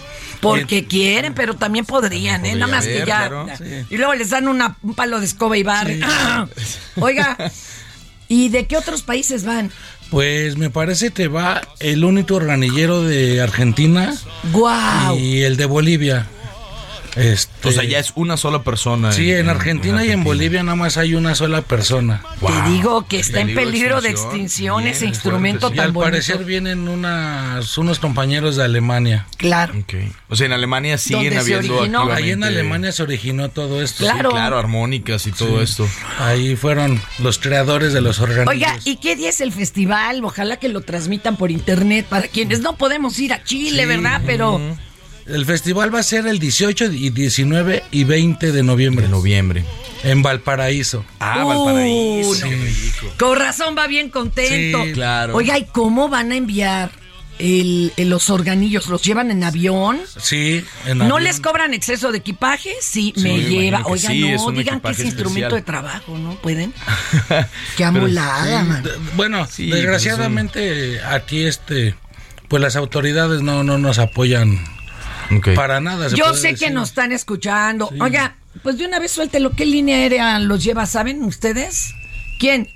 Speaker 3: Porque quieren, pero también podrían, ¿eh?
Speaker 6: Podría
Speaker 3: Nada más que ya.
Speaker 6: claro.
Speaker 3: ya.
Speaker 6: Sí.
Speaker 3: Y luego les dan una, un palo de escoba y barre. Oiga, ¿y de qué otros países van?
Speaker 6: Pues me parece que va el único organillero de Argentina
Speaker 3: ¡Guau!
Speaker 6: y el de Bolivia. Este,
Speaker 7: O sea, ya es una sola persona.
Speaker 6: Sí, en Argentina y en Bolivia nada más hay una sola persona.
Speaker 3: Te digo que está en
Speaker 7: Peligro de extinción.
Speaker 3: ese instrumento
Speaker 6: Y
Speaker 3: tan
Speaker 6: al
Speaker 3: bonito.
Speaker 6: parecer vienen unas, unos compañeros de Alemania.
Speaker 3: Claro.
Speaker 7: O sea, en Alemania siguen
Speaker 3: ¿Dónde se
Speaker 7: habiendo
Speaker 6: Ahí en Alemania se originó todo esto.
Speaker 3: Claro.
Speaker 7: Sí, claro, armónicas y todo
Speaker 6: Sí.
Speaker 7: esto.
Speaker 6: Ahí fueron los creadores de los organilleros.
Speaker 3: Oiga, ¿y qué día es el festival? Ojalá que lo transmitan por internet para quienes no podemos ir a Chile,
Speaker 6: Sí.
Speaker 3: ¿verdad? Pero
Speaker 6: El festival va a ser el 18 y 19 y 20 de noviembre.
Speaker 7: De noviembre.
Speaker 6: En Valparaíso.
Speaker 7: Ah,
Speaker 3: Uh,
Speaker 7: Valparaíso.
Speaker 3: no.
Speaker 7: qué rico.
Speaker 3: con razón va bien contento.
Speaker 6: Sí,
Speaker 7: claro.
Speaker 3: Oiga, ¿y cómo van a enviar el, el- los organillos? ¿Los llevan en avión?
Speaker 6: Sí, en
Speaker 3: ¿No
Speaker 6: avión.
Speaker 3: les cobran exceso de equipaje? Sí,
Speaker 7: Sí,
Speaker 3: me lleva.
Speaker 7: imagino que
Speaker 3: Oiga,
Speaker 7: sí, es
Speaker 3: no,
Speaker 7: un
Speaker 3: digan que es instrumento
Speaker 7: especial.
Speaker 3: de trabajo, ¿no? ¿Pueden? Qué
Speaker 6: Sí,
Speaker 3: man.
Speaker 6: Bueno,
Speaker 7: Sí, pues,
Speaker 6: desgraciadamente aquí este pues las autoridades no no nos apoyan Para nada. se
Speaker 3: Yo
Speaker 6: puede
Speaker 3: sé que nos están escuchando. Oiga, pues de una vez suéltelo. ¿Qué línea aérea los lleva? ¿Saben ustedes? ¿Quién?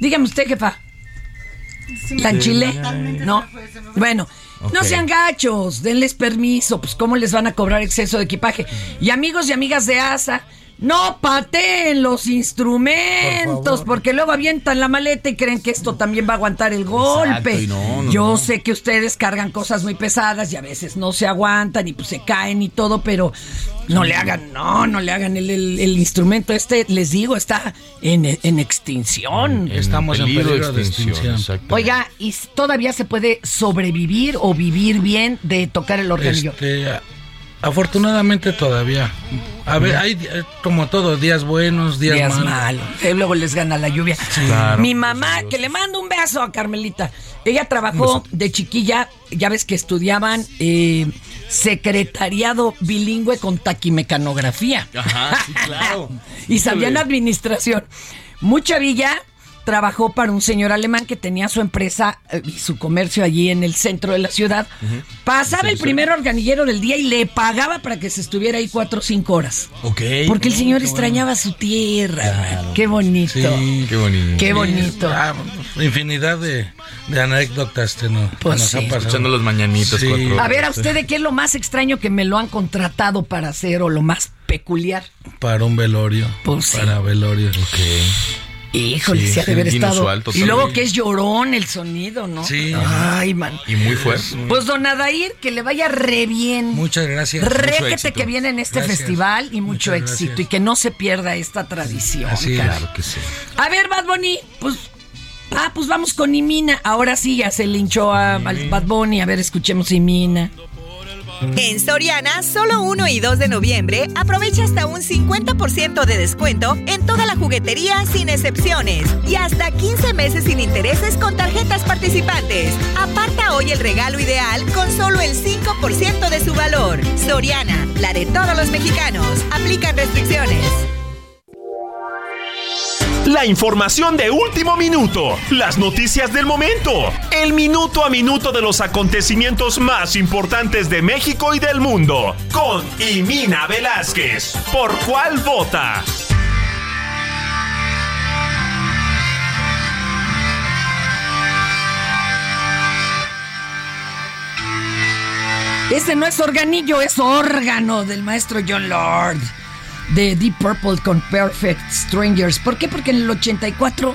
Speaker 3: Dígame usted, jefa. ¿La en Chile? No. Bueno, no sean gachos, denles permiso, pues cómo les van a cobrar exceso de equipaje. Y amigos y amigas de ASA, no pateen los instrumentos, porque luego avientan la maleta y creen que esto también va a aguantar el golpe.
Speaker 7: y no, no,
Speaker 3: Yo
Speaker 7: no.
Speaker 3: sé que ustedes cargan cosas muy pesadas y a veces no se aguantan y pues se caen y todo, pero no le hagan, no, no le hagan el, el- el instrumento este, les digo, está en, en extinción.
Speaker 6: Estamos en peligro de extinción.
Speaker 7: exacto.
Speaker 3: Oiga, ¿y todavía se puede sobrevivir o vivir bien de tocar el organillo?
Speaker 6: Este, afortunadamente todavía. A ver, hay eh, como todo días buenos, días,
Speaker 3: Días
Speaker 6: malos.
Speaker 3: malos. Eh, Luego les gana la lluvia.
Speaker 7: Claro.
Speaker 3: Mi mamá, que le mando un beso a Carmelita. Ella trabajó de chiquilla, ya ves que estudiaban eh, secretariado bilingüe con taquimecanografía.
Speaker 7: Ajá, sí, claro.
Speaker 3: y sabían administración. Mucha Villa trabajó para un señor alemán que tenía su empresa eh, y su comercio allí en el centro de la ciudad. Pasaba el primer organillero del día y le pagaba para que se estuviera ahí cuatro o cinco horas.
Speaker 7: Ok.
Speaker 3: Porque el
Speaker 7: Oh,
Speaker 3: señor extrañaba su tierra. Qué bonito.
Speaker 6: Sí.
Speaker 7: Qué bonito.
Speaker 3: Qué bonito.
Speaker 6: Ah, infinidad de, de anécdotas que no-
Speaker 3: Pues
Speaker 6: nos
Speaker 3: sí.
Speaker 6: han pasado.
Speaker 7: Escuchando los mañanitos.
Speaker 6: Sí.
Speaker 7: cuatro
Speaker 3: A ver, a
Speaker 7: horas.
Speaker 3: usted, ¿de ¿qué es lo más extraño que me lo han contratado para hacer o lo más peculiar?
Speaker 6: Para un velorio.
Speaker 3: Pues sí.
Speaker 6: Para velorio.
Speaker 3: Híjole,
Speaker 6: Sí,
Speaker 3: ha de haber estado. y luego que es llorón el sonido, ¿no?
Speaker 6: Sí.
Speaker 3: Ay, man.
Speaker 7: Y muy fuerte.
Speaker 3: Pues don Adair, que le vaya re bien.
Speaker 6: Muchas gracias.
Speaker 3: Réquete que viene en este
Speaker 6: Gracias.
Speaker 3: festival y mucho
Speaker 6: Muchas
Speaker 3: éxito
Speaker 6: gracias.
Speaker 3: y que no se pierda esta tradición.
Speaker 6: Así es.
Speaker 3: caray.
Speaker 7: Claro que sí.
Speaker 3: A ver, Bad Bunny, pues. Ah, pues vamos con Imina. Ahora sí, ya se linchó a al Bad Bunny. A ver, escuchemos Imina.
Speaker 2: En Soriana, solo 1 y 2 de noviembre, aprovecha hasta un 50% de descuento en toda la juguetería sin excepciones y hasta 15 meses sin intereses con tarjetas participantes. Aparta hoy el regalo ideal con solo el 5% de su valor. Soriana, la de todos los mexicanos. Aplican restricciones.
Speaker 9: La información de último minuto, las noticias del momento, el minuto a minuto de los acontecimientos más importantes de México y del mundo, con Imina Velázquez. ¿Por cuál vota?
Speaker 3: Ese no es organillo, es órgano del maestro John Lord de Deep Purple con Perfect Strangers. ¿Por qué? Porque en el 84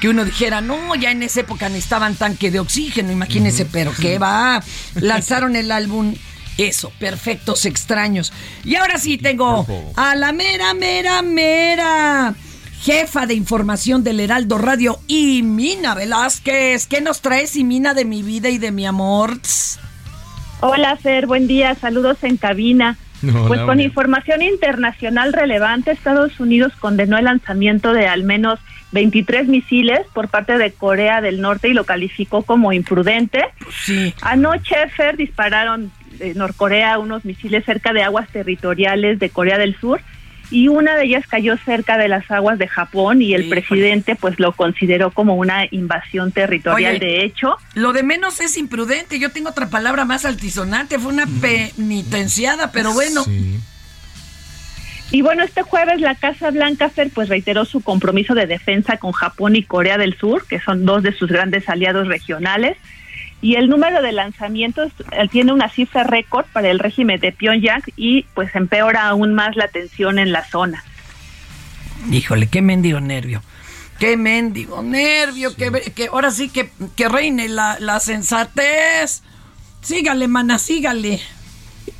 Speaker 3: que uno dijera, no, ya en esa época necesitaban tanque de oxígeno, imagínense, pero qué va. Lanzaron el álbum eso, Perfectos Extraños. Y ahora sí tengo a la mera, mera, mera jefa de información del Heraldo Radio, Imina Velázquez. ¿Qué nos traes, Imina, de mi vida y de mi amor?
Speaker 15: Hola, Fer, buen día, saludos en cabina.
Speaker 7: Hola,
Speaker 15: pues con información internacional relevante, Estados Unidos condenó el lanzamiento de al menos 23 misiles por parte de Corea del Norte y lo calificó como imprudente.
Speaker 3: Sí.
Speaker 15: Anoche, Fer, dispararon de Norcorea unos misiles cerca de aguas territoriales de Corea del Sur y una de ellas cayó cerca de las aguas de Japón y el
Speaker 3: Híjole.
Speaker 15: presidente pues lo consideró como una invasión territorial
Speaker 3: Oye,
Speaker 15: de hecho.
Speaker 3: Lo de menos es imprudente. Yo tengo otra palabra más altisonante. Fue una penitenciada, pero bueno.
Speaker 15: Y bueno, este jueves la Casa Blanca Fer pues reiteró su compromiso de defensa con Japón y Corea del Sur, que son dos de sus grandes aliados regionales. Y el número de lanzamientos eh, tiene una cifra récord para el régimen de Pyongyang y pues empeora aún más la tensión en la zona.
Speaker 3: Híjole, qué mendigo nervio. Qué mendigo nervio. Que, que ahora sí que, que reine la, la sensatez. Sígale, mana, sígale.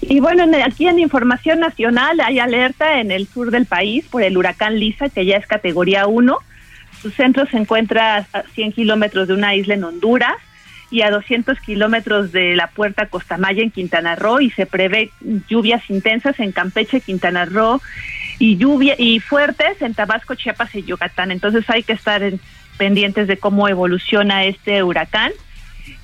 Speaker 15: Y bueno, en- aquí en Información Nacional hay alerta en el sur del país por el huracán Lisa, que ya es categoría 1. Su centro se encuentra a 100 kilómetros de una isla en Honduras y a 200 kilómetros de la puerta Costamaya en Quintana Roo y se prevé lluvias intensas en Campeche, Quintana Roo y lluvia y fuertes en Tabasco, Chiapas y Yucatán. Entonces hay que estar en- pendientes de cómo evoluciona este huracán.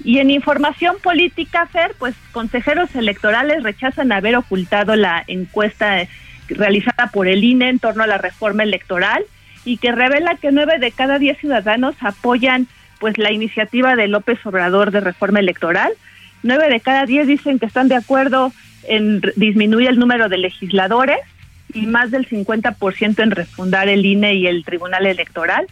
Speaker 15: Y en información política, Fer, pues consejeros electorales rechazan haber ocultado la encuesta realizada por el INE en torno a la reforma electoral y que revela que nueve de cada diez ciudadanos apoyan pues la iniciativa de López Obrador de reforma electoral. Nueve de cada diez dicen que están de acuerdo en disminuir el número de legisladores y más del 50% en refundar el INE y el Tribunal Electoral.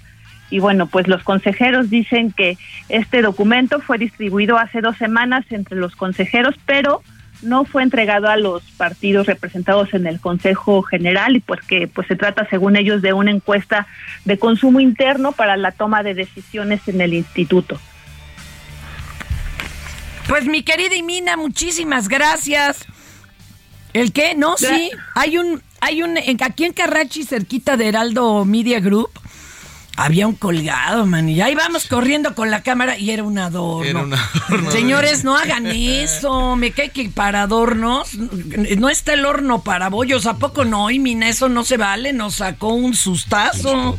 Speaker 15: Y bueno, pues los consejeros dicen que este documento fue distribuido hace dos semanas entre los consejeros, pero no fue entregado a los partidos representados en el Consejo General y pues que pues se trata según ellos de una encuesta de consumo interno para la toma de decisiones en el instituto.
Speaker 3: Pues mi querida Imina, muchísimas gracias. ¿El qué? No, sí. Hay un, hay un, aquí en Carrachi, cerquita de Heraldo Media Group, había un colgado, man. Y ahí vamos corriendo con la cámara y era un adorno.
Speaker 7: Era un adorno.
Speaker 3: Señores, no hagan eso. Me cae que para adornos no está el horno para bollos. ¿A poco no? Y mina, eso no se vale. Nos sacó un sustazo.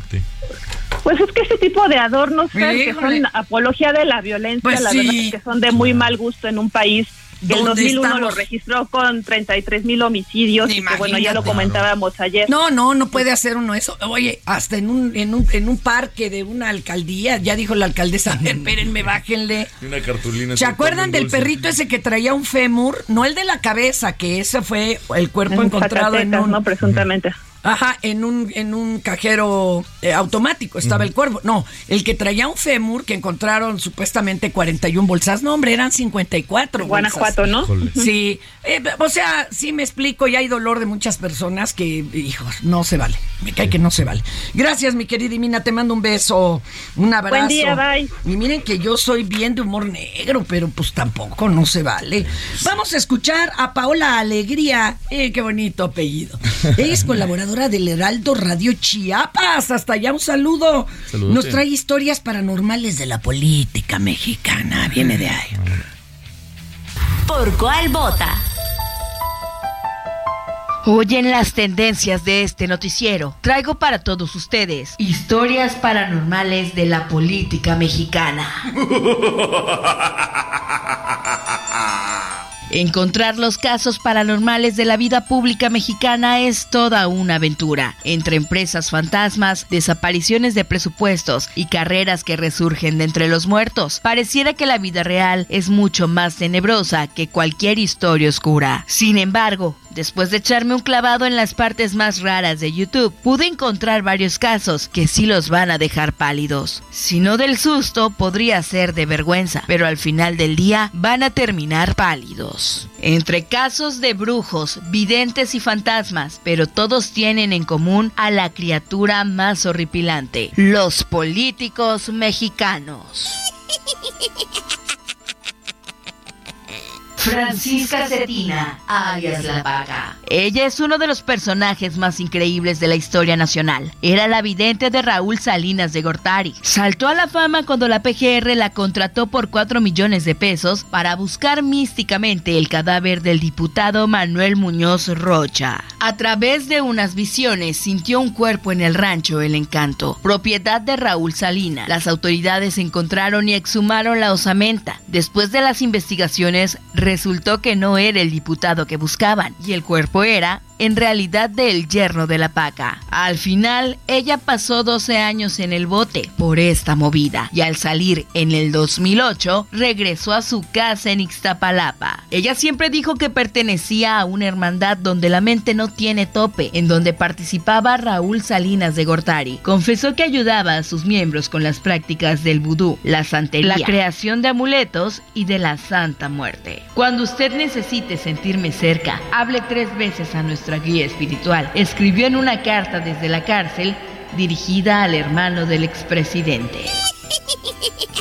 Speaker 15: Pues es que ese tipo de adornos Fer, que son apología de la violencia,
Speaker 3: Pues
Speaker 15: la
Speaker 3: sí.
Speaker 15: verdad es que son de muy mal gusto en un país el
Speaker 3: ¿Dónde
Speaker 15: 2001 lo
Speaker 3: estamos?
Speaker 15: registró con 33 mil homicidios y que, bueno, ya lo comentábamos ayer.
Speaker 3: No, no, no puede hacer uno eso. Oye, hasta en un, en un, en un parque de una alcaldía, ya dijo la alcaldesa, a ver, espérenme, bájenle.
Speaker 7: Una cartulina.
Speaker 3: ¿Se acuerdan del perrito ese que traía un fémur? No el de la cabeza, que ese fue el cuerpo
Speaker 15: En
Speaker 3: encontrado en un...
Speaker 15: ¿no? Presuntamente.
Speaker 3: Ajá, en un, en un cajero eh, automático estaba el cuervo. No, el que traía un fémur que encontraron supuestamente 41 bolsas. No, hombre, eran 54
Speaker 15: Guanajuato,
Speaker 3: bolsas.
Speaker 15: ¿no?
Speaker 3: Sí, eh, o sea, sí me explico y hay dolor de muchas personas que, hijo, no se vale. Me cae que no se vale. Gracias, mi querida Imina, te mando un beso, un abrazo.
Speaker 15: Buen día, bye.
Speaker 3: Y miren que yo soy bien de humor negro, pero pues tampoco no se vale. Vamos a escuchar a Paola Alegría. Eh, qué bonito apellido. Es colaboradora del Heraldo Radio Chiapas. Hasta allá un saludo. Nos trae historias paranormales de la política mexicana. Viene de ahí.
Speaker 18: ¿Por cuál vota? Oyen las tendencias de este noticiero. Traigo para todos ustedes historias paranormales de la política mexicana. Encontrar los casos paranormales de la vida pública mexicana es toda una aventura. Entre empresas fantasmas, desapariciones de presupuestos y carreras que resurgen de entre los muertos, pareciera que la vida real es mucho más tenebrosa que cualquier historia oscura. Sin embargo, Después de echarme un clavado en las partes más raras de YouTube, pude encontrar varios casos que sí los van a dejar pálidos. Si no del susto, podría ser de vergüenza, pero al final del día van a terminar pálidos. Entre casos de brujos, videntes y fantasmas, pero todos tienen en común a la criatura más horripilante, los políticos mexicanos. Francisca Cetina, alias La Paca. Ella es uno de los personajes más increíbles de la historia nacional. Era la vidente de Raúl Salinas de Gortari. Saltó a la fama cuando la PGR la contrató por 4 millones de pesos para buscar místicamente el cadáver del diputado Manuel Muñoz Rocha. A través de unas visiones sintió un cuerpo en el rancho El Encanto, propiedad de Raúl Salinas. Las autoridades encontraron y exhumaron la osamenta. Después de las investigaciones, resultó que no era el diputado que buscaban y el cuerpo era en realidad del yerno de la paca. Al final, ella pasó 12 años en el bote por esta movida y al salir en el 2008 regresó a su casa en Ixtapalapa. Ella siempre dijo que pertenecía a una hermandad donde la mente no tiene tope, en donde participaba Raúl Salinas de Gortari. Confesó que ayudaba a sus miembros con las prácticas del vudú, la santería, la creación de amuletos y de la Santa Muerte. Cuando usted necesite sentirme cerca, hable tres veces a nuestra guía espiritual. Escribió en una carta desde la cárcel dirigida al hermano del expresidente.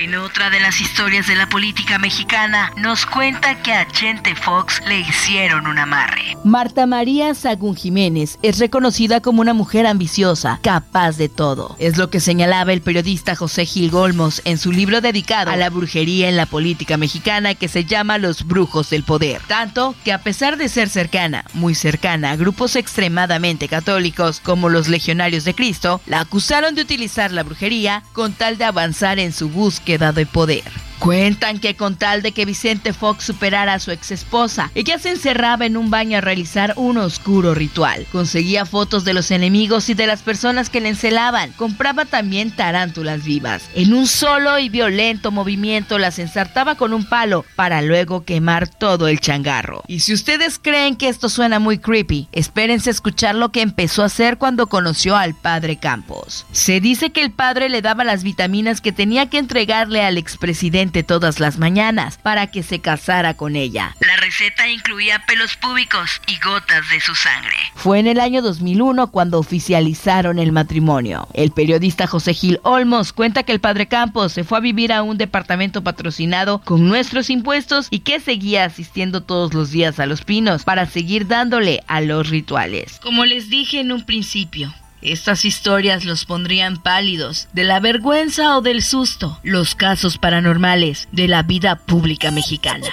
Speaker 18: En otra de las historias de la política mexicana, nos cuenta que a Chente Fox le hicieron un amarre. Marta María Sagún Jiménez es reconocida como una mujer ambiciosa, capaz de todo. Es lo que señalaba el periodista José Gil Golmos en su libro dedicado a la brujería en la política mexicana que se llama Los Brujos del Poder. Tanto que a pesar de ser cercana, muy cercana a grupos extremadamente católicos como los Legionarios de Cristo, la acusaron de utilizar la brujería con tal de avanzar en su búsqueda de poder. Cuentan que con tal de que Vicente Fox superara a su ex esposa, ella se encerraba en un baño a realizar un oscuro ritual. Conseguía fotos de los enemigos y de las personas que le encelaban. Compraba también tarántulas vivas. En un solo y violento movimiento las ensartaba con un palo para luego quemar todo el changarro. Y si ustedes creen que esto suena muy creepy, espérense escuchar lo que empezó a hacer cuando conoció al padre Campos. Se dice que el padre le daba las vitaminas que tenía que entregarle al expresidente todas las mañanas para que se casara con ella. La receta incluía pelos públicos y gotas de su sangre. Fue en el año 2001 cuando oficializaron el matrimonio. El periodista José Gil Olmos cuenta que el padre Campos se fue a vivir a un departamento patrocinado con nuestros impuestos y que seguía asistiendo todos los días a los pinos para seguir dándole a los rituales. Como les dije en un principio, estas historias los pondrían pálidos, de la vergüenza o del susto, los casos paranormales de la vida pública mexicana.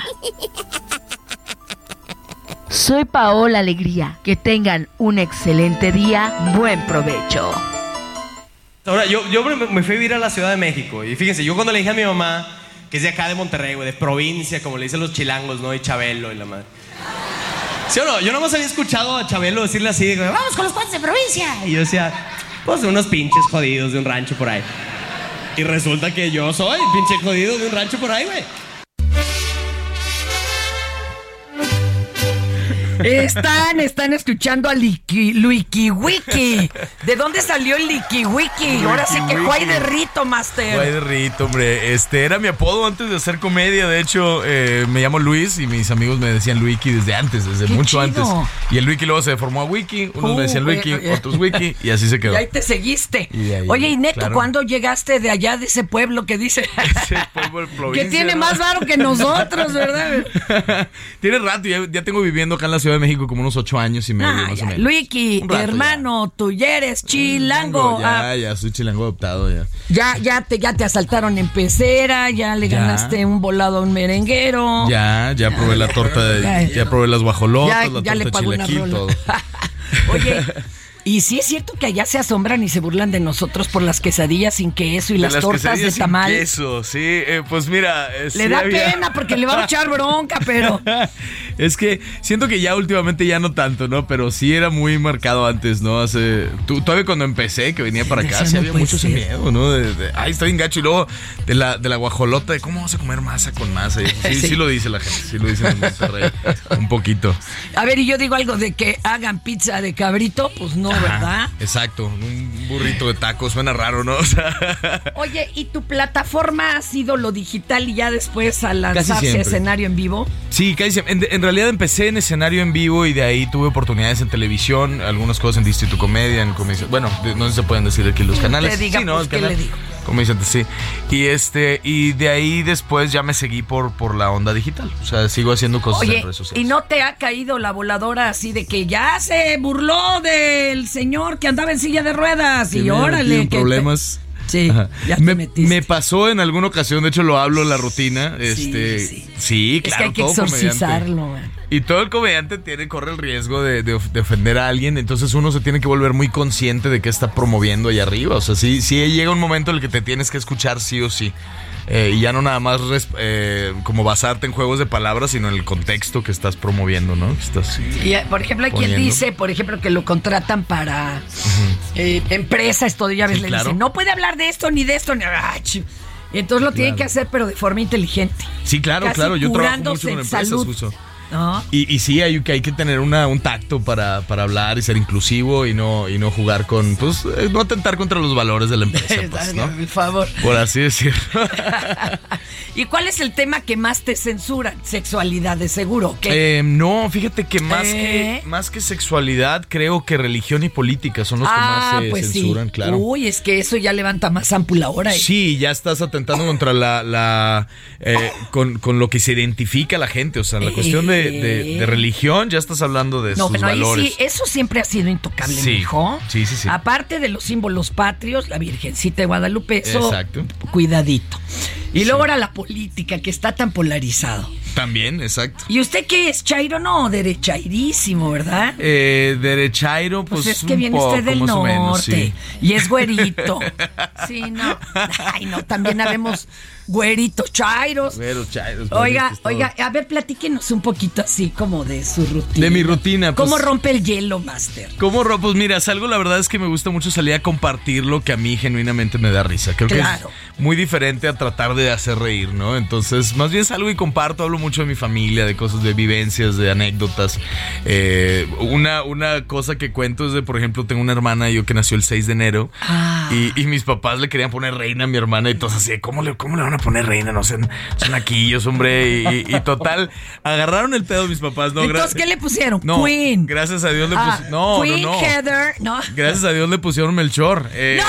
Speaker 18: Soy Paola Alegría, que tengan un excelente día, buen provecho.
Speaker 19: Ahora, yo, me fui a vivir a la Ciudad de México y fíjense, yo cuando le dije a mi mamá
Speaker 20: que es de acá de Monterrey, güey, de provincia, como le dicen los chilangos, ¿no? Y Chabelo y la madre. ¿Sí o no? Yo nomás había escuchado a Chabelo decirle así, vamos con los cuates de provincia. Y yo decía, pues unos pinches jodidos de un rancho por ahí. Y resulta que yo soy pinche jodido de un rancho por ahí, güey.
Speaker 3: Están, están escuchando a Liki, Wiki. ¿De dónde salió el Liki Wiki? Ahora sí que Juay de Rito, Master.
Speaker 7: Juay de Rito, hombre. Este era mi apodo antes de hacer comedia. De hecho, eh, me llamo Luis y mis amigos me decían Luiki desde antes, desde mucho antes. Y el Wiki luego se formó a Wiki. Unos me decían
Speaker 3: Uh,
Speaker 7: Wiki,
Speaker 3: eh, eh.
Speaker 7: otros Wiki. Y así se quedó.
Speaker 3: Y ahí te seguiste.
Speaker 7: Y de ahí,
Speaker 3: Oye, y Neto,
Speaker 7: claro.
Speaker 3: ¿cuándo llegaste de allá, de ese pueblo que dice que tiene más varo que nosotros, verdad?
Speaker 7: Tiene rato, ya, ya tengo viviendo acá en la Ciudad de México como unos ocho años y medio,
Speaker 3: Ah,
Speaker 7: más
Speaker 3: ya.
Speaker 7: o menos.
Speaker 3: Luiki,
Speaker 7: rato
Speaker 3: hermano, tú ya eres chilango.
Speaker 7: Ya,
Speaker 3: Ah,
Speaker 7: ya, soy chilango adoptado ya.
Speaker 3: ya, ya, te, ya te asaltaron en pecera, ya le
Speaker 7: Ya.
Speaker 3: ganaste un volado a un merenguero.
Speaker 7: Ya, ya probé la torta, de-
Speaker 3: Ya,
Speaker 7: ya, probé las guajolotas,
Speaker 3: Ya-
Speaker 7: la
Speaker 3: ya le
Speaker 7: torta
Speaker 3: una
Speaker 7: chilaquil, todo.
Speaker 3: Oye, y sí es cierto que allá se asombran y se burlan de nosotros por las quesadillas sin queso y las, tortas de
Speaker 7: quesadillas sin
Speaker 3: tamal.
Speaker 7: queso, sí, eh, pues mira. eh,
Speaker 3: Le
Speaker 7: sí
Speaker 3: da
Speaker 7: había-
Speaker 3: pena porque le va a echar bronca, pero
Speaker 7: Es que siento que ya últimamente ya no tanto, ¿no? Pero sí era muy marcado antes, ¿no? Hace. Tú, todavía cuando empecé, que venía para acá, sí
Speaker 3: no
Speaker 7: había mucho
Speaker 3: ser.
Speaker 7: miedo, ¿no? De, de, ay, está bien gacho. Y luego de la, de la guajolota, de cómo vamos a comer masa con masa. Y Sí.
Speaker 3: sí
Speaker 7: lo dice la gente, sí lo dicen en Monterrey. un poquito.
Speaker 3: a ver, y yo digo algo de que hagan pizza de cabrito, pues no, ¿verdad?
Speaker 7: Exacto, un burrito de tacos, suena raro, ¿no? O sea,
Speaker 3: Oye, ¿y tu plataforma ha sido lo digital y ya después a lanzarse a escenario en vivo?
Speaker 7: Sí, casi siempre. En, en realidad empecé en escenario en vivo y de ahí tuve oportunidades en televisión, algunas cosas en Distrito Comedia, en Comedia. Bueno, no se pueden decir aquí los canales.
Speaker 3: Diga,
Speaker 7: sí, ¿no?
Speaker 3: pues,
Speaker 7: El
Speaker 3: ¿qué le digo?
Speaker 7: Comedia antes, sí. Y este, y de ahí después ya me seguí por, por la onda digital. O sea, sigo haciendo cosas
Speaker 3: Oye,
Speaker 7: en redes sociales.
Speaker 3: ¿y no te ha caído la voladora así de que ya se burló del señor que andaba en silla de ruedas?
Speaker 7: Que
Speaker 3: y órale. te-
Speaker 7: problemas.
Speaker 3: Sí, ya te
Speaker 7: me,
Speaker 3: metiste.
Speaker 7: me pasó en alguna ocasión, de hecho lo hablo en la rutina. Este, sí,
Speaker 3: Es que
Speaker 7: claro,
Speaker 3: hay que
Speaker 7: comediante.
Speaker 3: exorcizarlo. man.
Speaker 7: Y todo el comediante tiene, corre el riesgo de, de of- de ofender a alguien, entonces uno se tiene que volver muy consciente de qué está promoviendo allá arriba. O sea, sí, sí llega un momento en el que te tienes que escuchar sí o sí. Eh, y ya no nada más eh, como basarte en juegos de palabras, sino en el contexto que estás promoviendo, ¿no? Que Estás,
Speaker 3: Y, eh, por ejemplo, hay quien dice, por ejemplo, que lo contratan para eh, empresas, todo, ya ves,
Speaker 7: Sí,
Speaker 3: le
Speaker 7: claro.
Speaker 3: dicen, no puede hablar de esto ni de esto, ni... Ah, entonces lo tienen
Speaker 7: Claro.
Speaker 3: que hacer, pero de forma inteligente.
Speaker 7: Sí, claro,
Speaker 3: Casi
Speaker 7: claro. Yo trabajo mucho con empresas,
Speaker 3: salud.
Speaker 7: justo. Y, y sí, hay que, hay que tener una, un tacto para, para hablar y ser inclusivo y no, y no jugar con, pues, eh, no atentar contra los valores de la empresa, pues, ¿no?
Speaker 3: Por favor.
Speaker 7: Por así decirlo.
Speaker 3: ¿Y cuál es el tema que más te censura? Sexualidad, de seguro.
Speaker 7: Eh, no, fíjate que más,
Speaker 3: ¿Eh?
Speaker 7: que más que sexualidad, creo que religión y política son los que más se
Speaker 3: pues
Speaker 7: censuran,
Speaker 3: sí.
Speaker 7: claro.
Speaker 3: Uy, es que eso ya levanta más ámpula ahora. ¿eh?
Speaker 7: Sí, ya estás atentando contra la, la eh, con, con lo que se identifica la gente, o sea, la cuestión de, de- de religión, ya estás hablando de
Speaker 3: No,
Speaker 7: sus
Speaker 3: bueno, ahí
Speaker 7: valores.
Speaker 3: sí, eso siempre ha sido intocable,
Speaker 7: Sí.
Speaker 3: mijo.
Speaker 7: Sí, sí, sí.
Speaker 3: Aparte de los símbolos patrios, la Virgencita de Guadalupe, eso,
Speaker 7: Exacto.
Speaker 3: cuidadito. Y luego ahora la política, que está tan polarizado.
Speaker 7: También, exacto.
Speaker 3: ¿Y usted qué es, Chairo? No, derechairísimo, ¿verdad?
Speaker 7: Eh, derechairo, pues,
Speaker 3: Pues es que
Speaker 7: un
Speaker 3: viene usted del
Speaker 7: menos,
Speaker 3: norte
Speaker 7: sí.
Speaker 3: y es güerito. Sí, no. Ay, no, también habemos güeritos, chairos.
Speaker 7: Pero chairos,
Speaker 3: Oiga, oiga, a ver, platíquenos un poquito así como de su rutina.
Speaker 7: De mi rutina, pues.
Speaker 3: ¿Cómo rompe el hielo, Master?
Speaker 7: ¿Cómo ro- Pues mira, salgo, la verdad es que me gusta mucho salir a compartir lo que a mí genuinamente me da risa. Creo
Speaker 3: Claro.
Speaker 7: que es muy diferente a tratar de hacer reír, ¿no? Entonces, más bien salgo y comparto, hablo mucho de mi familia, de cosas, de vivencias, de anécdotas. Eh, una, una cosa que cuento es de, por ejemplo, tengo una hermana yo que nació el 6 de enero
Speaker 3: Ah.
Speaker 7: y, y mis papás le querían poner reina a mi hermana y todos así, ¿cómo le, cómo le van a poner reina? No sean, son aquillos, hombre. Y, y- y total, agarraron el pedo mis papás, ¿no?
Speaker 3: Entonces, ¿qué le pusieron?
Speaker 7: No,
Speaker 3: Queen.
Speaker 7: Gracias a Dios le
Speaker 3: Ah,
Speaker 7: pusieron. No,
Speaker 3: Queen
Speaker 7: no, no.
Speaker 3: Heather, ¿no?
Speaker 7: Gracias a Dios le pusieron Melchor. Eh,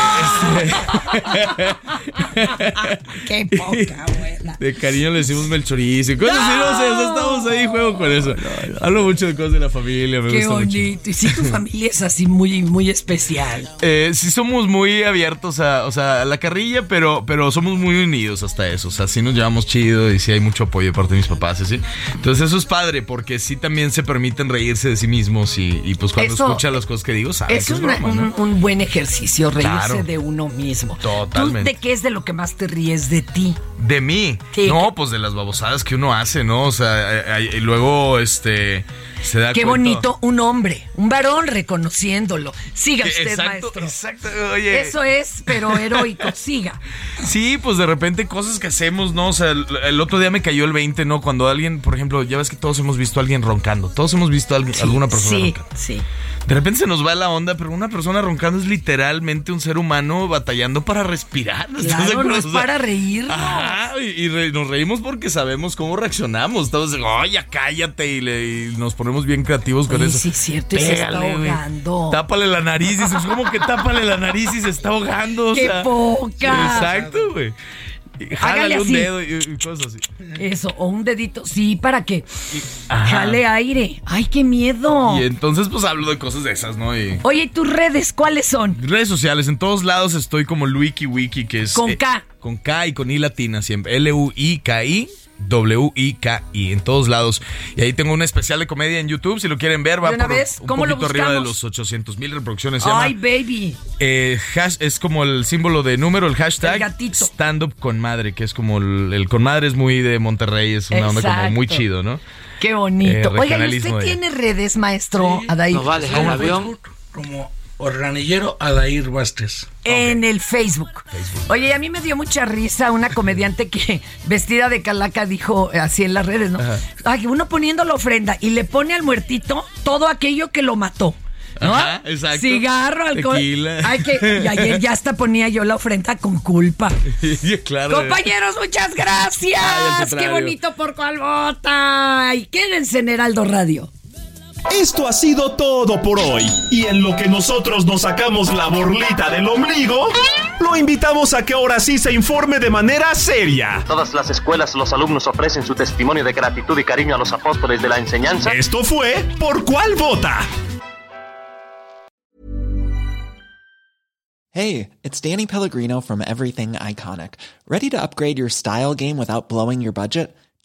Speaker 3: Qué poca, abuela.
Speaker 7: De cariño le decimos Melchorizo y cosas sí, no sé, o sea, estamos ahí, juego con eso. Hablo mucho de cosas de la familia, me
Speaker 3: Qué
Speaker 7: gusta mucho.
Speaker 3: bonito. Y sí, tu familia es así muy, muy especial.
Speaker 7: Eh, sí somos muy abiertos a, o sea, a la carrilla, pero, pero somos muy unidos hasta eso. O sea, sí nos llevamos chido y sí hay mucho apoyo de parte de mis papás. Entonces eso es padre porque sí también se permiten reírse de sí mismos y, y, pues cuando
Speaker 3: Eso-
Speaker 7: escucha las cosas que digo, sabe
Speaker 3: Es
Speaker 7: que es
Speaker 3: una-
Speaker 7: broma, ¿no?
Speaker 3: un, un buen ejercicio, reírse
Speaker 7: Claro.
Speaker 3: de uno mismo.
Speaker 7: Totalmente.
Speaker 3: ¿Tú de qué es de lo que más te ríes de ti?
Speaker 7: De mí.
Speaker 3: Sí.
Speaker 7: No, pues de las babosadas que uno hace, ¿no? O sea, eh, eh, y luego este se da
Speaker 3: Qué
Speaker 7: cuenta-
Speaker 3: bonito un hombre, un varón reconociéndolo. Siga
Speaker 7: Que-
Speaker 3: usted,
Speaker 7: exacto,
Speaker 3: maestro.
Speaker 7: exacto, oye.
Speaker 3: Eso es, pero heroico. Siga.
Speaker 7: Sí, pues de repente cosas que hacemos, ¿no? O sea, el, el otro día me cayó el 20, ¿no? Cuando alguien, por ejemplo, ya ves que todos hemos visto a alguien roncando. Todos hemos visto a alguien, alguna persona
Speaker 3: Sí,
Speaker 7: roncando.
Speaker 3: sí.
Speaker 7: De repente se nos va la onda, pero una persona roncando es literalmente un ser humano batallando para respirar. ¿estás de
Speaker 3: Claro, no es para reírnos.
Speaker 7: Ajá, y, y re- nos reímos porque sabemos cómo reaccionamos. Estamos de, "Ay, ya cállate, y, le- y nos ponemos bien creativos con
Speaker 3: Oye,
Speaker 7: eso.
Speaker 3: sí, es cierto, y se está ahogando.
Speaker 7: Tápale la nariz, dices, ¿cómo que tápale la nariz y se está ahogando? O
Speaker 3: ¡Qué
Speaker 7: sea,
Speaker 3: poca!
Speaker 7: Exacto, güey. Jálale un
Speaker 3: así.
Speaker 7: dedo y, y cosas así.
Speaker 3: Eso, o un dedito. Sí, para que jale aire. ¡Ay, qué miedo!
Speaker 7: Y entonces, pues hablo de cosas de esas, ¿no? Y
Speaker 3: Oye, ¿y tus redes cuáles son?
Speaker 7: redes sociales, en todos lados estoy como Luiki Wiki, que es.
Speaker 3: Con
Speaker 7: eh,
Speaker 3: K.
Speaker 7: con K y con I latina siempre. L-U-I-K-I. W-I-K-I en todos lados. Y ahí tengo un especial de comedia en YouTube. Si lo quieren ver, va
Speaker 3: ¿De una
Speaker 7: por
Speaker 3: vez?
Speaker 7: un
Speaker 3: ¿Cómo lo
Speaker 7: poquito arriba de los 800 mil reproducciones. Se
Speaker 3: ¡Ay,
Speaker 7: llama,
Speaker 3: baby!
Speaker 7: eh, hash- es como el símbolo de número, el hashtag.
Speaker 3: El gatito.
Speaker 7: Stand up con madre, que es como el, el con madre es muy de Monterrey, es una onda como muy
Speaker 3: Exacto.
Speaker 7: chido, ¿no?
Speaker 3: ¡Qué bonito!
Speaker 7: Eh,
Speaker 3: Oiga, ¿y
Speaker 7: regionalismo
Speaker 3: usted
Speaker 7: de-
Speaker 3: tiene redes, maestro Adair?
Speaker 6: Como Facebook, Como organillero Adair Vázquez.
Speaker 3: En el Facebook. Oye, y a mí me dio mucha risa una comediante que vestida de calaca dijo así en las redes, ¿no?
Speaker 7: Ajá.
Speaker 3: Ay, uno poniendo la ofrenda y le pone al muertito todo aquello que lo mató. ¿no?
Speaker 7: Ajá, exacto.
Speaker 3: Cigarro, alcohol.
Speaker 7: Tequila.
Speaker 3: Ay, que, y ayer ya hasta ponía yo la ofrenda con culpa.
Speaker 7: claro.
Speaker 3: Compañeros, muchas gracias.
Speaker 7: Ay,
Speaker 3: Qué bonito por cual vota. Y quédense en Heraldo Radio.
Speaker 9: Esto ha sido todo por hoy. Y en lo que nosotros nos sacamos la borlita del ombligo, lo invitamos a que ahora sí se informe de manera seria.
Speaker 21: Todas las escuelas, los alumnos ofrecen su testimonio de gratitud y cariño a los apóstoles de la enseñanza.
Speaker 9: Esto fue Por cuál vota.
Speaker 19: Hey, it's Danny Pellegrino from Everything Iconic. Ready to upgrade your style game without blowing your budget?